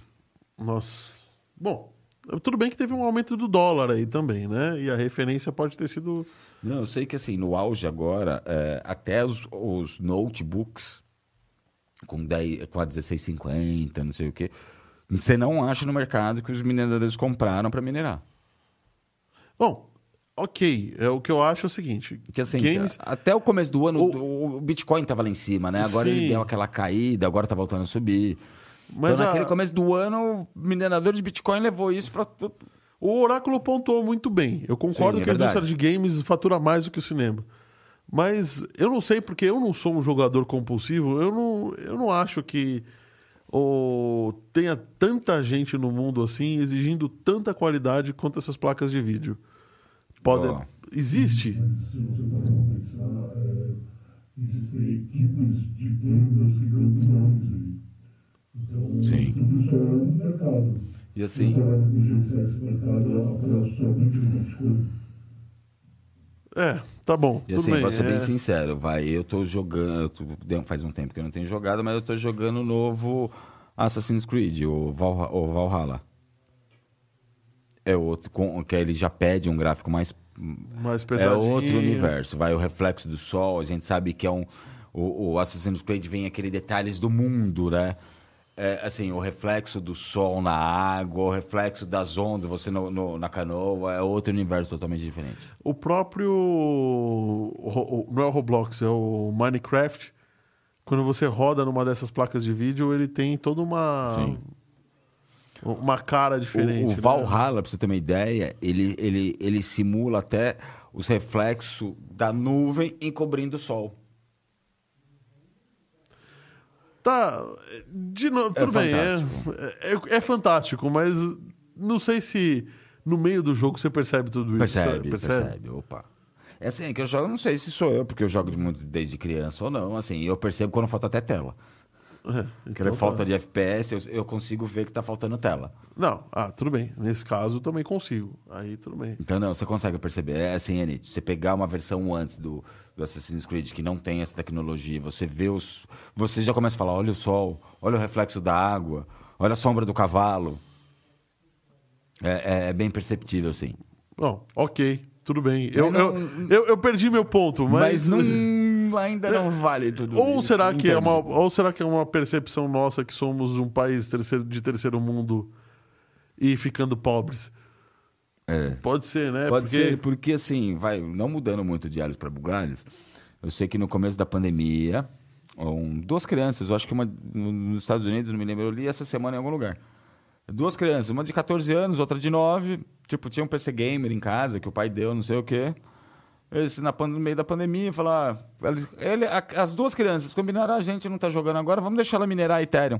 Nossa. Bom, tudo bem que teve um aumento do dólar aí também, né? E a referência pode ter sido. Não, eu sei que assim, no auge agora, é, até os, os notebooks com, 10, com a 1650, não sei o quê, você não acha no mercado que os mineradores compraram para minerar. Bom, ok. É, o que eu acho é o seguinte: Que assim, games. até o começo do ano, O- o, Bitcoin tava lá em cima, né? Agora Sim. ele deu aquela caída, agora tá voltando a subir. Mas então, a- naquele começo do ano, o minerador de Bitcoin levou isso para O Oráculo pontuou muito bem. Eu concordo Sim, é que a indústria de games fatura mais do que o cinema. Mas eu não sei, porque eu não sou um jogador compulsivo, eu não, eu não acho que o, tenha tanta gente no mundo assim exigindo tanta qualidade quanto essas placas de vídeo. Pode, Ó. Existe. Existem equipes de que aí. Então, Sim. tudo isso é um mercado. E assim, Você vai negligenciar esse mercado apenas somente no Bitcoin. É, tá bom. E assim, bem. pra ser bem é. sincero, vai, eu tô jogando, faz um tempo que eu não tenho jogado, mas eu tô jogando o novo Assassin's Creed, o, Valha- o Valhalla. É outro, com, que ele já pede um gráfico mais mais É pesadinho. outro universo. Vai o reflexo do sol, a gente sabe que é um. O, o Assassin's Creed vem aquele detalhes do mundo, né? É, assim, o reflexo do sol na água, o reflexo das ondas, você no, no- na canoa, é outro universo totalmente diferente. O próprio. o- o- Não é o Roblox, é o Minecraft. Quando você roda numa dessas placas de vídeo, ele tem toda uma. Sim. Uma cara diferente. O, o né? Valhalla, pra você ter uma ideia, ele, ele, ele simula até os reflexos da nuvem encobrindo o sol. Tá. De novo, É tudo bem. É, fantástico. é, é fantástico, mas não sei se no meio do jogo você percebe tudo isso. Percebe, percebe, Opa. É assim, que eu jogo, não sei se sou eu, porque eu jogo muito desde criança ou não. Assim, eu percebo quando falta até tela. É, então falta tá. de FPS, eu, eu consigo ver que tá faltando tela. Não, ah, tudo bem. Nesse caso eu também consigo. Aí tudo bem. Então, não, você consegue perceber. É assim, Anit, você pegar uma versão antes do, do Assassin's Creed que não tem essa tecnologia, você vê os. Você já começa a falar: olha o sol, olha o reflexo da água, olha a sombra do cavalo. É, é- é bem perceptível, sim. Bom, ok, tudo bem. Eu, não- eu, eu, eu perdi meu ponto, mas. Mas, não, ainda não vale tudo Ou isso, será, que é uma, ou será que é uma percepção nossa que somos um país terceiro, de terceiro mundo e ficando pobres. É. Pode ser, né? Pode Porque- ser, porque assim, vai, não mudando muito de alhos para bugalhos, eu sei que no começo da pandemia, um, duas crianças, eu acho que uma no- nos Estados Unidos, não me lembro, eu li essa semana em algum lugar. Duas crianças, uma de 14 anos, outra de 9, tipo, tinha um PC gamer em casa que o pai deu, não sei o quê. Eles, na, no meio da pandemia, ah, eles- ele, a- as duas crianças combinaram, "Ah, a gente não tá jogando agora, vamos deixar ela minerar Ethereum.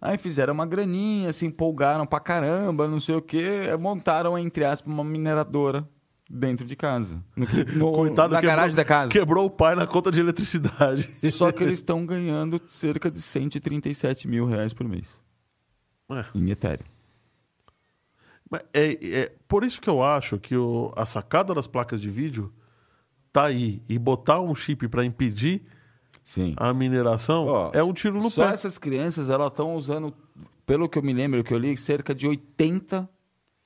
Aí fizeram uma graninha, se empolgaram pra caramba, não sei o quê. Montaram, entre aspas, uma mineradora dentro de casa. No, no- Coitado, na quebrou- garagem da casa. Quebrou o pai na conta de eletricidade. Só que eles estão ganhando cerca de 137 mil reais por mês. É. Em Ethereum. Mas É, é por isso que eu acho que o- a sacada das placas de vídeo tá aí. E botar um chip para impedir Sim. a mineração Ó, é um tiro no Só pé. essas crianças, elas estão usando, pelo que eu me lembro, que eu li, cerca de 80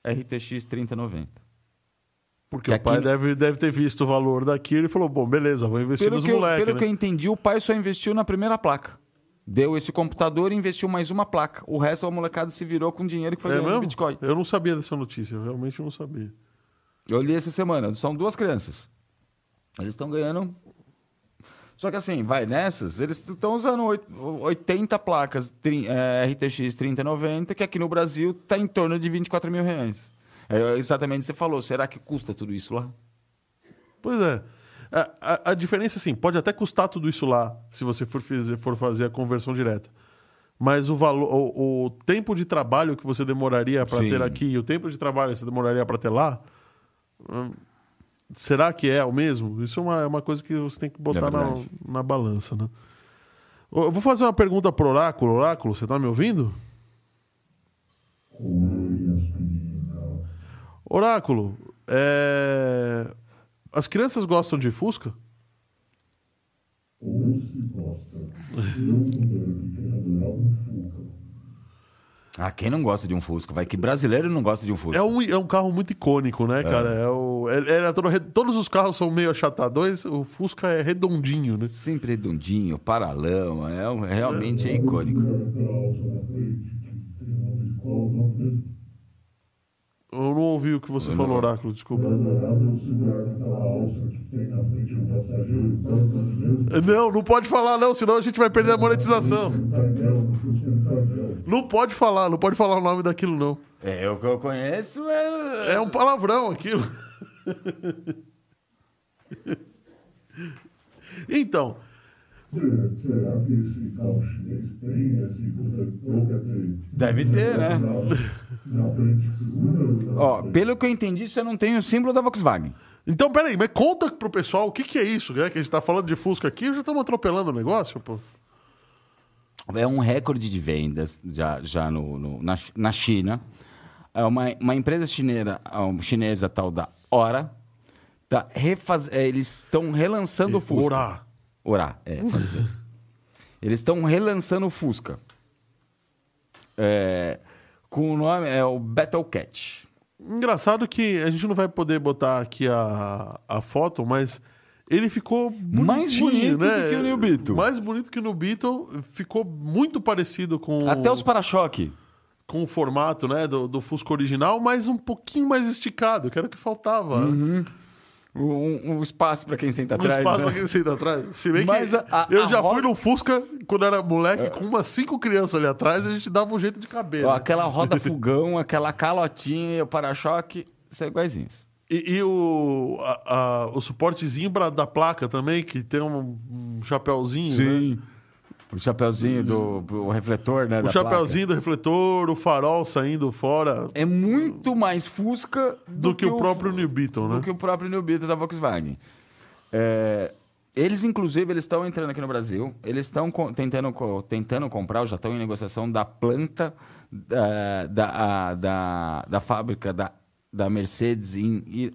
RTX 3090. Porque que o pai aqui- deve, deve ter visto o valor daquilo e falou: bom, beleza, vou investir Pelo, nos moleques. pelo né? que eu entendi, o pai só investiu na primeira placa. Deu esse computador e investiu mais uma placa. O resto, a molecada se virou com dinheiro que foi É ganhando mesmo? Bitcoin. Eu não sabia dessa notícia, eu realmente não sabia. Eu li essa semana. São duas crianças. Eles estão ganhando. Só que assim, vai nessas, eles estão usando oit- 80 placas eh, RTX 3090, que aqui no Brasil está em torno de 24 mil reais. É exatamente o que você falou. Será que custa tudo isso lá? Pois é. A, a- a diferença, assim, pode até custar tudo isso lá, se você for fazer, for fazer a conversão direta. Mas o, valor, o, o tempo de trabalho que você demoraria para ter aqui e o tempo de trabalho que você demoraria para ter lá, hum, será que é o mesmo? Isso é uma, é uma coisa que você tem que botar na, verdade. na balança, né? Eu vou fazer uma pergunta pro Oráculo. Oráculo, você tá me ouvindo? Oráculo, é... as crianças gostam de Fusca? Ou se gosta. Eu, quando era pequeno, adorava um Fuca. Ah, quem não gosta de um Fusca? Vai que brasileiro não gosta de um Fusca. É um, é um carro muito icônico, né, cara? É o, ele é todo todos os carros são meio achatadões, o Fusca é redondinho, né? Sempre redondinho, paralama, é, um- realmente é icônico. Eu não ouvi o que você falou, Oráculo, desculpa. Não, não pode falar não, senão a gente vai perder a monetização. Não pode falar, não pode falar o nome daquilo, não. É, o que eu conheço é. É um palavrão aquilo. Então, Será, que esse chinês tem esse. Deve ter, né? Na, frente segura? Ó, pelo que eu entendi, você não tem o símbolo da Volkswagen. então peraí, mas conta pro pessoal o que, que é isso, né? Que a gente tá falando de Fusca aqui, já estamos atropelando o negócio, pô. É um recorde de vendas já, já no, no- na, na China. É uma, uma empresa chinesa, uma chinesa tal da Ora. Tá refaz... é, eles estão relançando o Fusca. Orar. Orar, é. Eles estão relançando o Fusca. É, com o nome, é o Battle Cat. Engraçado que a gente não vai poder botar aqui a, a foto, mas ele ficou Mais bonito né? que o New Beetle. Mais bonito que o New Beetle. Ficou muito parecido com, Até os para-choque. com o formato né, do, do Fusca original, mas um pouquinho mais esticado, que era o que faltava. né? Um, um espaço para quem senta Um atrás. espaço né? pra quem senta atrás. Se bem Mas que a- eu a já roda- fui no Fusca quando era moleque, com umas cinco crianças ali atrás, a gente dava um jeito de caber. Ó, né? aquela roda fogão, aquela calotinha o para-choque, são iguaizinhos. E, e o, a- a- o suportezinho da placa também, que tem um, um chapéuzinho, né? O chapeuzinho do o refletor, né? O da chapéuzinho do refletor, o farol saindo fora placa. É muito mais Fusca do, que, o próprio New Beetle, do né? que o próprio New Beetle da Volkswagen. É, eles, inclusive, eles estão entrando aqui no Brasil. Eles estão tentando, tentando comprar, já estão em negociação da planta da, da, a- da, da fábrica da, da Mercedes em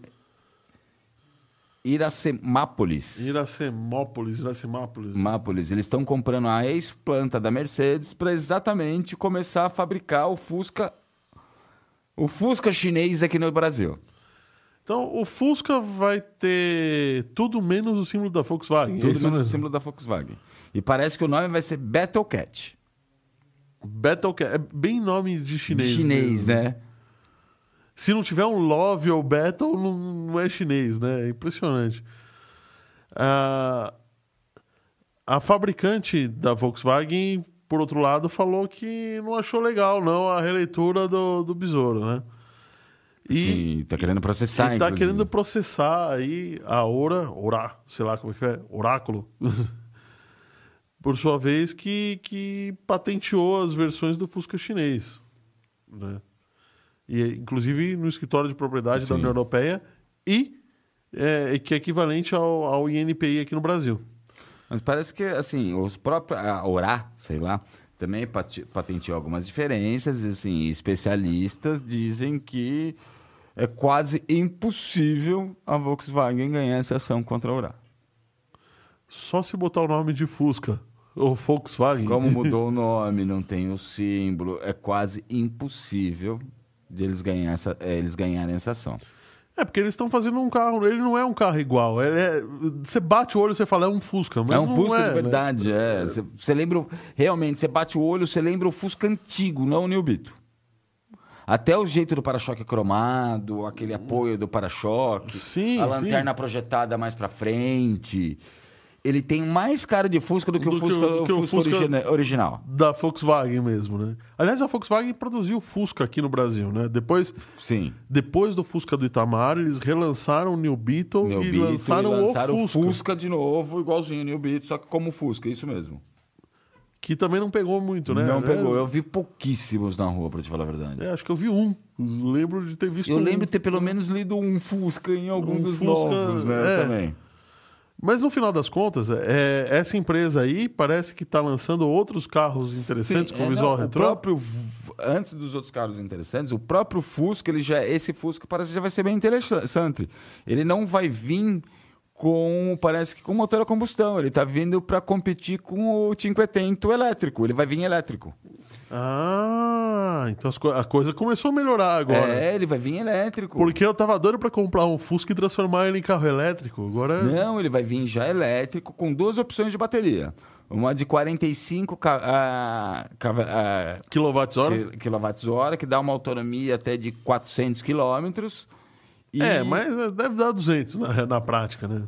Iracemápolis. Iracemópolis, Iracemápolis. Mápolis, eles estão comprando a ex-planta da Mercedes para exatamente começar a fabricar o Fusca, o Fusca chinês aqui no Brasil. Então, o Fusca vai ter tudo menos o símbolo da Volkswagen. é Tudo menos o mesmo? símbolo da Volkswagen. E parece que o nome vai ser Battle Cat. Battlecat. É bem nome de chinês. Chinês, mesmo. né? Se não tiver um Love ou Battle, não, não é chinês, né? É impressionante. Ah, a fabricante da Volkswagen, por outro lado, falou que não achou legal, não, a releitura do, do Besouro, né? E E, tá querendo processar, e tá inclusive. querendo processar aí a Ora, Orá, sei lá como é que é, Oráculo, por sua vez, que, que patenteou as versões do Fusca chinês, né? E, inclusive no escritório de propriedade da Sim. União Europeia e é, que é equivalente ao, ao INPI aqui no Brasil. Mas parece que, assim, os próprios... A Orá, sei lá, também patenteou algumas diferenças. e, Assim, especialistas dizem que é quase impossível a Volkswagen ganhar essa ação contra a Orá. Só se botar o nome de Fusca ou Volkswagen. Como mudou o nome, não tem o símbolo, é quase impossível de eles, ganhar essa, eh, eles ganharem essa ação. É, porque eles estão fazendo um carro, ele não é um carro igual. Ele é, você bate o olho e você fala, é um Fusca. Mas é um Fusca é, de né? verdade, é. Você você lembra, realmente, você bate o olho, você lembra o Fusca antigo, não o New Beetle. Até o jeito do para-choque cromado, aquele apoio do para-choque, Sim, a lanterna projetada mais pra frente. Ele tem mais cara de Fusca do que, Do o, que o- Fusca, do o que o Fusca Fusca- origina- original. Da Volkswagen mesmo, né? Aliás, a Volkswagen produziu o Fusca aqui no Brasil, né? Depois, Sim. depois do Fusca do Itamar, eles relançaram o New Beetle New e Beetle, lançaram, e lançaram o Fusca, de novo, igualzinho o New Beetle, só que como Fusca, isso mesmo. que também não pegou muito, né? Não Né? pegou. Eu vi pouquíssimos na rua, pra te falar a verdade. É, acho que eu vi um. Lembro de ter visto Eu um. lembro de ter pelo menos lido um Fusca em algum Um dos Fusca, novos, né? é. Também. Mas no final das contas, é, essa empresa aí parece que está lançando outros carros interessantes com é, visual não, retrô. O próprio, antes dos outros carros interessantes, o próprio Fusca, ele já, esse Fusca parece que já vai ser bem interessante. Ele não vai vir com, parece que com motor a combustão. Ele está vindo para competir com o Cinquecento elétrico. Ele vai vir elétrico. Ah, então co- a coisa começou a melhorar agora. É, ele vai vir elétrico. Porque eu tava doido pra comprar um Fusca e transformar ele em carro elétrico. Agora. Não, ele vai vir já elétrico com duas opções de bateria. Uma de 45 ca- ah, ah, Quilowatts-hora? qui- quilowatts-hora, que dá uma autonomia até de 400 quilômetros. E- É, mas é, deve dar 200 na, na prática, né?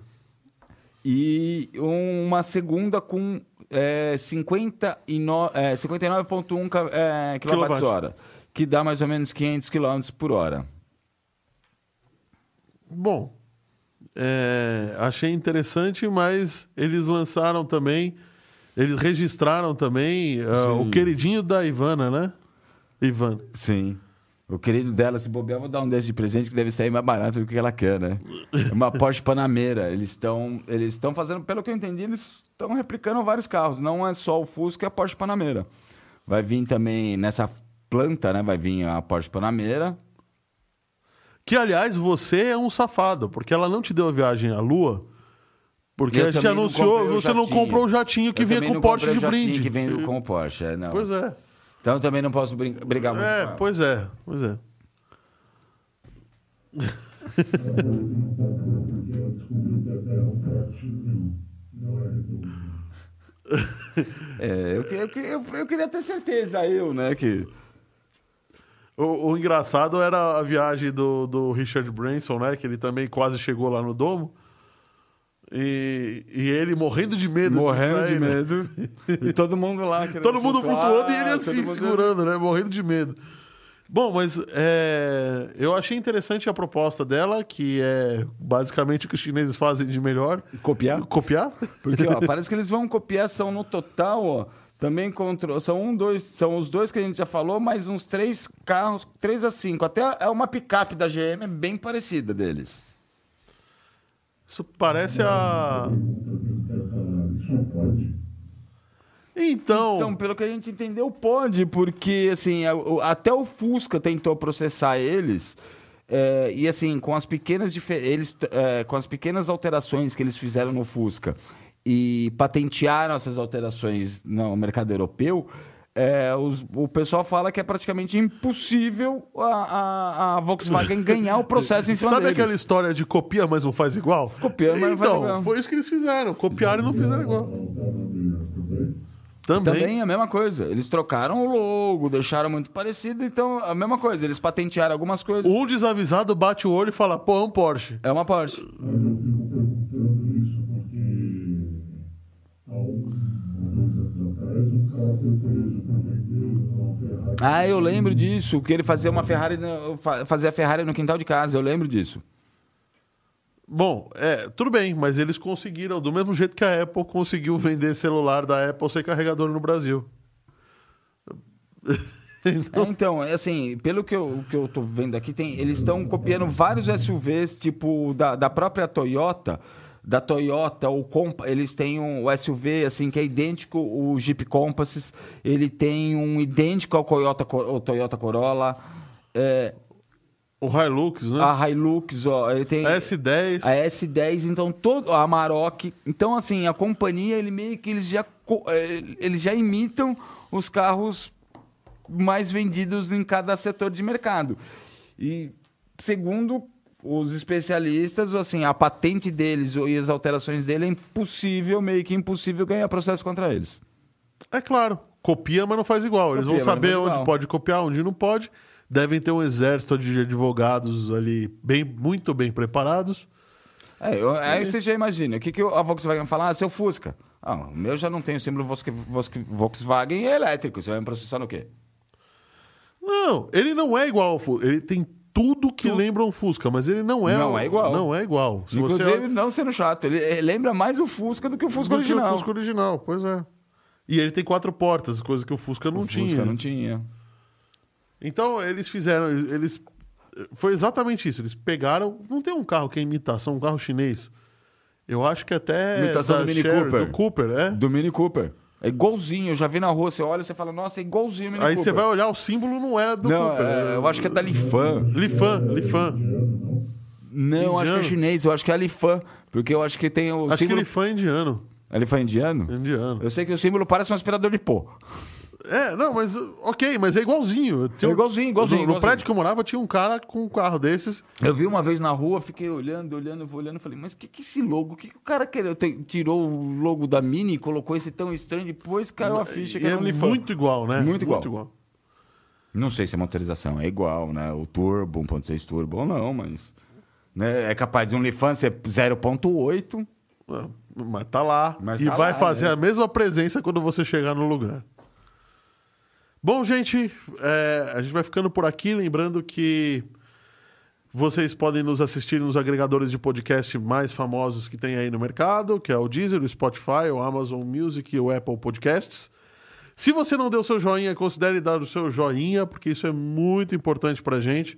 E uma segunda com é, 59 é, 59,1 ca- é, quilowatts-hora, que dá mais ou menos 500 quilômetros por hora. Bom, é, achei interessante, mas eles lançaram também. Eles registraram também Sim. o queridinho da Ivana, né? Ivan. Sim. O querido dela, se bobear, eu vou dar um desse de presente que deve sair mais barato do que ela quer, né? Uma Porsche Panamera. Eles estão eles estão fazendo, pelo que eu entendi, eles estão replicando vários carros. Não é só o Fusca e a Porsche Panamera. Vai vir também nessa planta, né? Vai vir a Porsche Panamera. Que, aliás, você é um safado, porque ela não te deu a viagem à Lua. Porque Eu a gente não anunciou, comprei o você não comprou o jatinho que Eu vinha com não o Porsche de brinde. que vem com o Porsche, é, não. Pois é. Então eu também não posso brigar muito É, pois é, pois é. É eu, eu, eu, eu queria ter certeza, eu, né, que... O, o engraçado era a viagem do, do Richard Branson, né? Que ele também quase chegou lá no domo. E, e ele morrendo de medo. Morrendo sair, de né? medo. E todo mundo lá Todo mundo flutuar, flutuando e ele assim, segurando, né? Morrendo de medo. Bom, mas é, eu achei interessante a proposta dela, que é basicamente o que os chineses fazem de melhor. Copiar? Copiar? Porque, ó, parece que eles vão copiar, são no total, ó, também contra, são um, dois, são os dois que a gente já falou, mais uns três carros, três a cinco. Até é uma picape da GM bem parecida deles. Isso parece a. Então. Então, pelo que a gente entendeu, pode, porque assim, até o Fusca tentou processar eles. é, e assim, com as pequenas eles é, com as pequenas alterações que eles fizeram no Fusca e patentearam essas alterações no mercado europeu, é, os- o pessoal fala que é praticamente impossível a, a- a Volkswagen ganhar o processo em cima Sabe deles. aquela história de copia, mas não faz igual? Copiando, mas não faz então, igual. foi isso que eles fizeram. Copiaram e não fizeram igual. Também. Também. É a mesma coisa. Eles trocaram o logo, deixaram muito parecido, então a mesma coisa. Eles patentearam algumas coisas. Um desavisado bate o olho e fala, pô, é um Porsche. É uma Porsche. Mas eu fico perguntando isso porque há um dois anos atrás um cara foi Ah, eu lembro disso. Que ele fazia uma Ferrari, no, fazia Ferrari no quintal de casa. Eu lembro disso. Bom, é, tudo bem, mas eles conseguiram, do mesmo jeito que a Apple conseguiu vender celular da Apple sem carregador no Brasil. É, então, é assim, pelo que eu, que eu tô vendo aqui, tem, eles estão copiando vários SUVs, tipo, da, da própria Toyota. Da Toyota, o Compa, eles têm um SUV, assim, que é idêntico o Jeep Compass. Ele tem um idêntico ao Toyota, ao Toyota Corolla. É, O Hilux, né? a Hilux, ó, ele tem... A S10. A S10, então todo a Amarok. Então assim, a companhia ele meio que eles já eh, eles já imitam os carros mais vendidos em cada setor de mercado. E segundo os especialistas, assim, a patente deles e as alterações dele é impossível, meio que impossível ganhar processo contra eles. É claro, copia, mas não faz igual. Eles Copia, vão saber onde igual. pode copiar, onde não pode. Devem ter um exército de advogados ali bem, muito bem preparados. É, eu- aí você já imagina, o que, que a Volkswagen fala? Ah, seu Fusca. Ah, o meu já não tem o símbolo Volks- Volks- Volkswagen é elétrico. Você vai me processar no quê? Não, ele não é igual ao Fusca. Ele tem tudo que lembra um Fusca, mas ele não é. Não o- é igual. Não é igual. Se você Inclusive, olha- não sendo chato, ele, lembra mais o Fusca do que o Fusca do que original. O Fusca original, pois é. E ele tem quatro portas, coisa que o Fusca não O tinha. Fusca não tinha. Então eles fizeram, eles, foi exatamente isso. Eles pegaram, não tem um carro que é imitação, um carro chinês. Eu acho que até Imitação do Mini Cooper. do Cooper, é. Do Mini Cooper. É igualzinho, eu já vi na rua, você olha e você fala, nossa, é igualzinho o Mini Aí Cooper. você vai olhar o símbolo não é do Não, Cooper. é, eu acho que é da Lifan. Lifan, Lifan. Não, acho que é Indiano. chinês, eu acho que é a Lifan. Porque eu acho que tem o Acho símbolo... que Lifan é indiano. A Lifan é indiano? Indiano. Eu sei que o símbolo parece um aspirador de pó. É, não, mas ok, mas é igualzinho. Tinha É igualzinho, igualzinho, No, igualzinho. prédio que eu morava tinha um cara com um carro desses. Eu vi uma vez na rua, fiquei olhando, olhando, olhando, falei, mas que que esse logo? O que, que o cara quereu? Te- Tirou o logo da Mini e colocou esse tão estranho, depois caiu a ficha que era é um muito igual, né? Muito igual. Não sei se a motorização é igual, né? O turbo, 1.6 turbo ou não, mas... Né? É capaz de um Lifan ser 0.8. É, Mas tá lá. Mas e tá vai lá, fazer né? a mesma presença quando você chegar no lugar. Bom, gente, é, a gente vai ficando por aqui. Lembrando que vocês podem nos assistir nos agregadores de podcast mais famosos que tem aí no mercado, que é o Deezer, o Spotify, o Amazon Music e o Apple Podcasts. Se você não deu seu joinha, considere dar o seu joinha, porque isso é muito importante pra gente.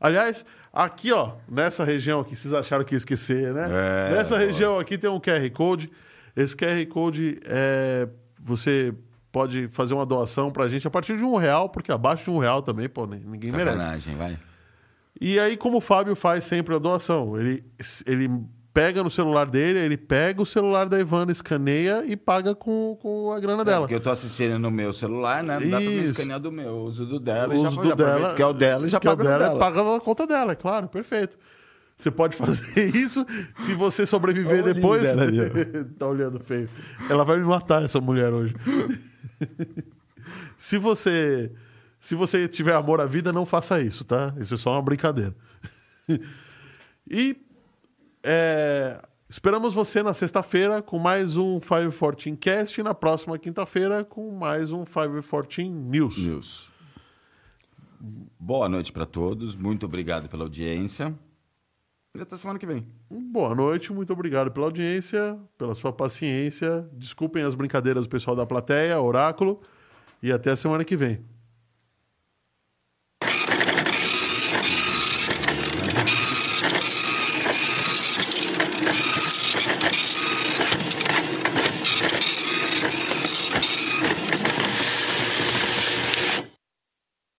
Aliás, aqui, ó, nessa região aqui, vocês acharam que ia esquecer, né? É, nessa região aqui tem um QR Code. Esse QR Code é. Você pode fazer uma doação pra gente a partir de um real, porque abaixo de um real também, pô, ninguém merece. Sacanagem, vai. E aí, como o Fábio faz sempre a doação, ele, ele pega no celular dele, ele pega o celular da Ivana, escaneia e paga com, com a grana É, dela. porque eu tô assistindo no meu celular, né? Não dá pra me Isso. escanear do meu. Eu uso do dela e Uso já, do já dela, que é o dela e já é o paga no dela, dela. paga na conta dela, é claro, perfeito. Você pode fazer isso se você sobreviver Olha depois. ali, tá olhando feio. Ela vai me matar, essa mulher, hoje. se você se você tiver amor à vida, não faça isso, tá? Isso é só uma brincadeira. e é, esperamos você na sexta-feira com mais um 514 Cast e na próxima quinta-feira com mais um 514 News. News. Boa noite pra todos. Muito obrigado pela audiência. E até semana que vem. Boa noite, muito obrigado pela audiência, pela sua paciência. Desculpem as brincadeiras do pessoal da plateia, Oráculo, e até a semana que vem.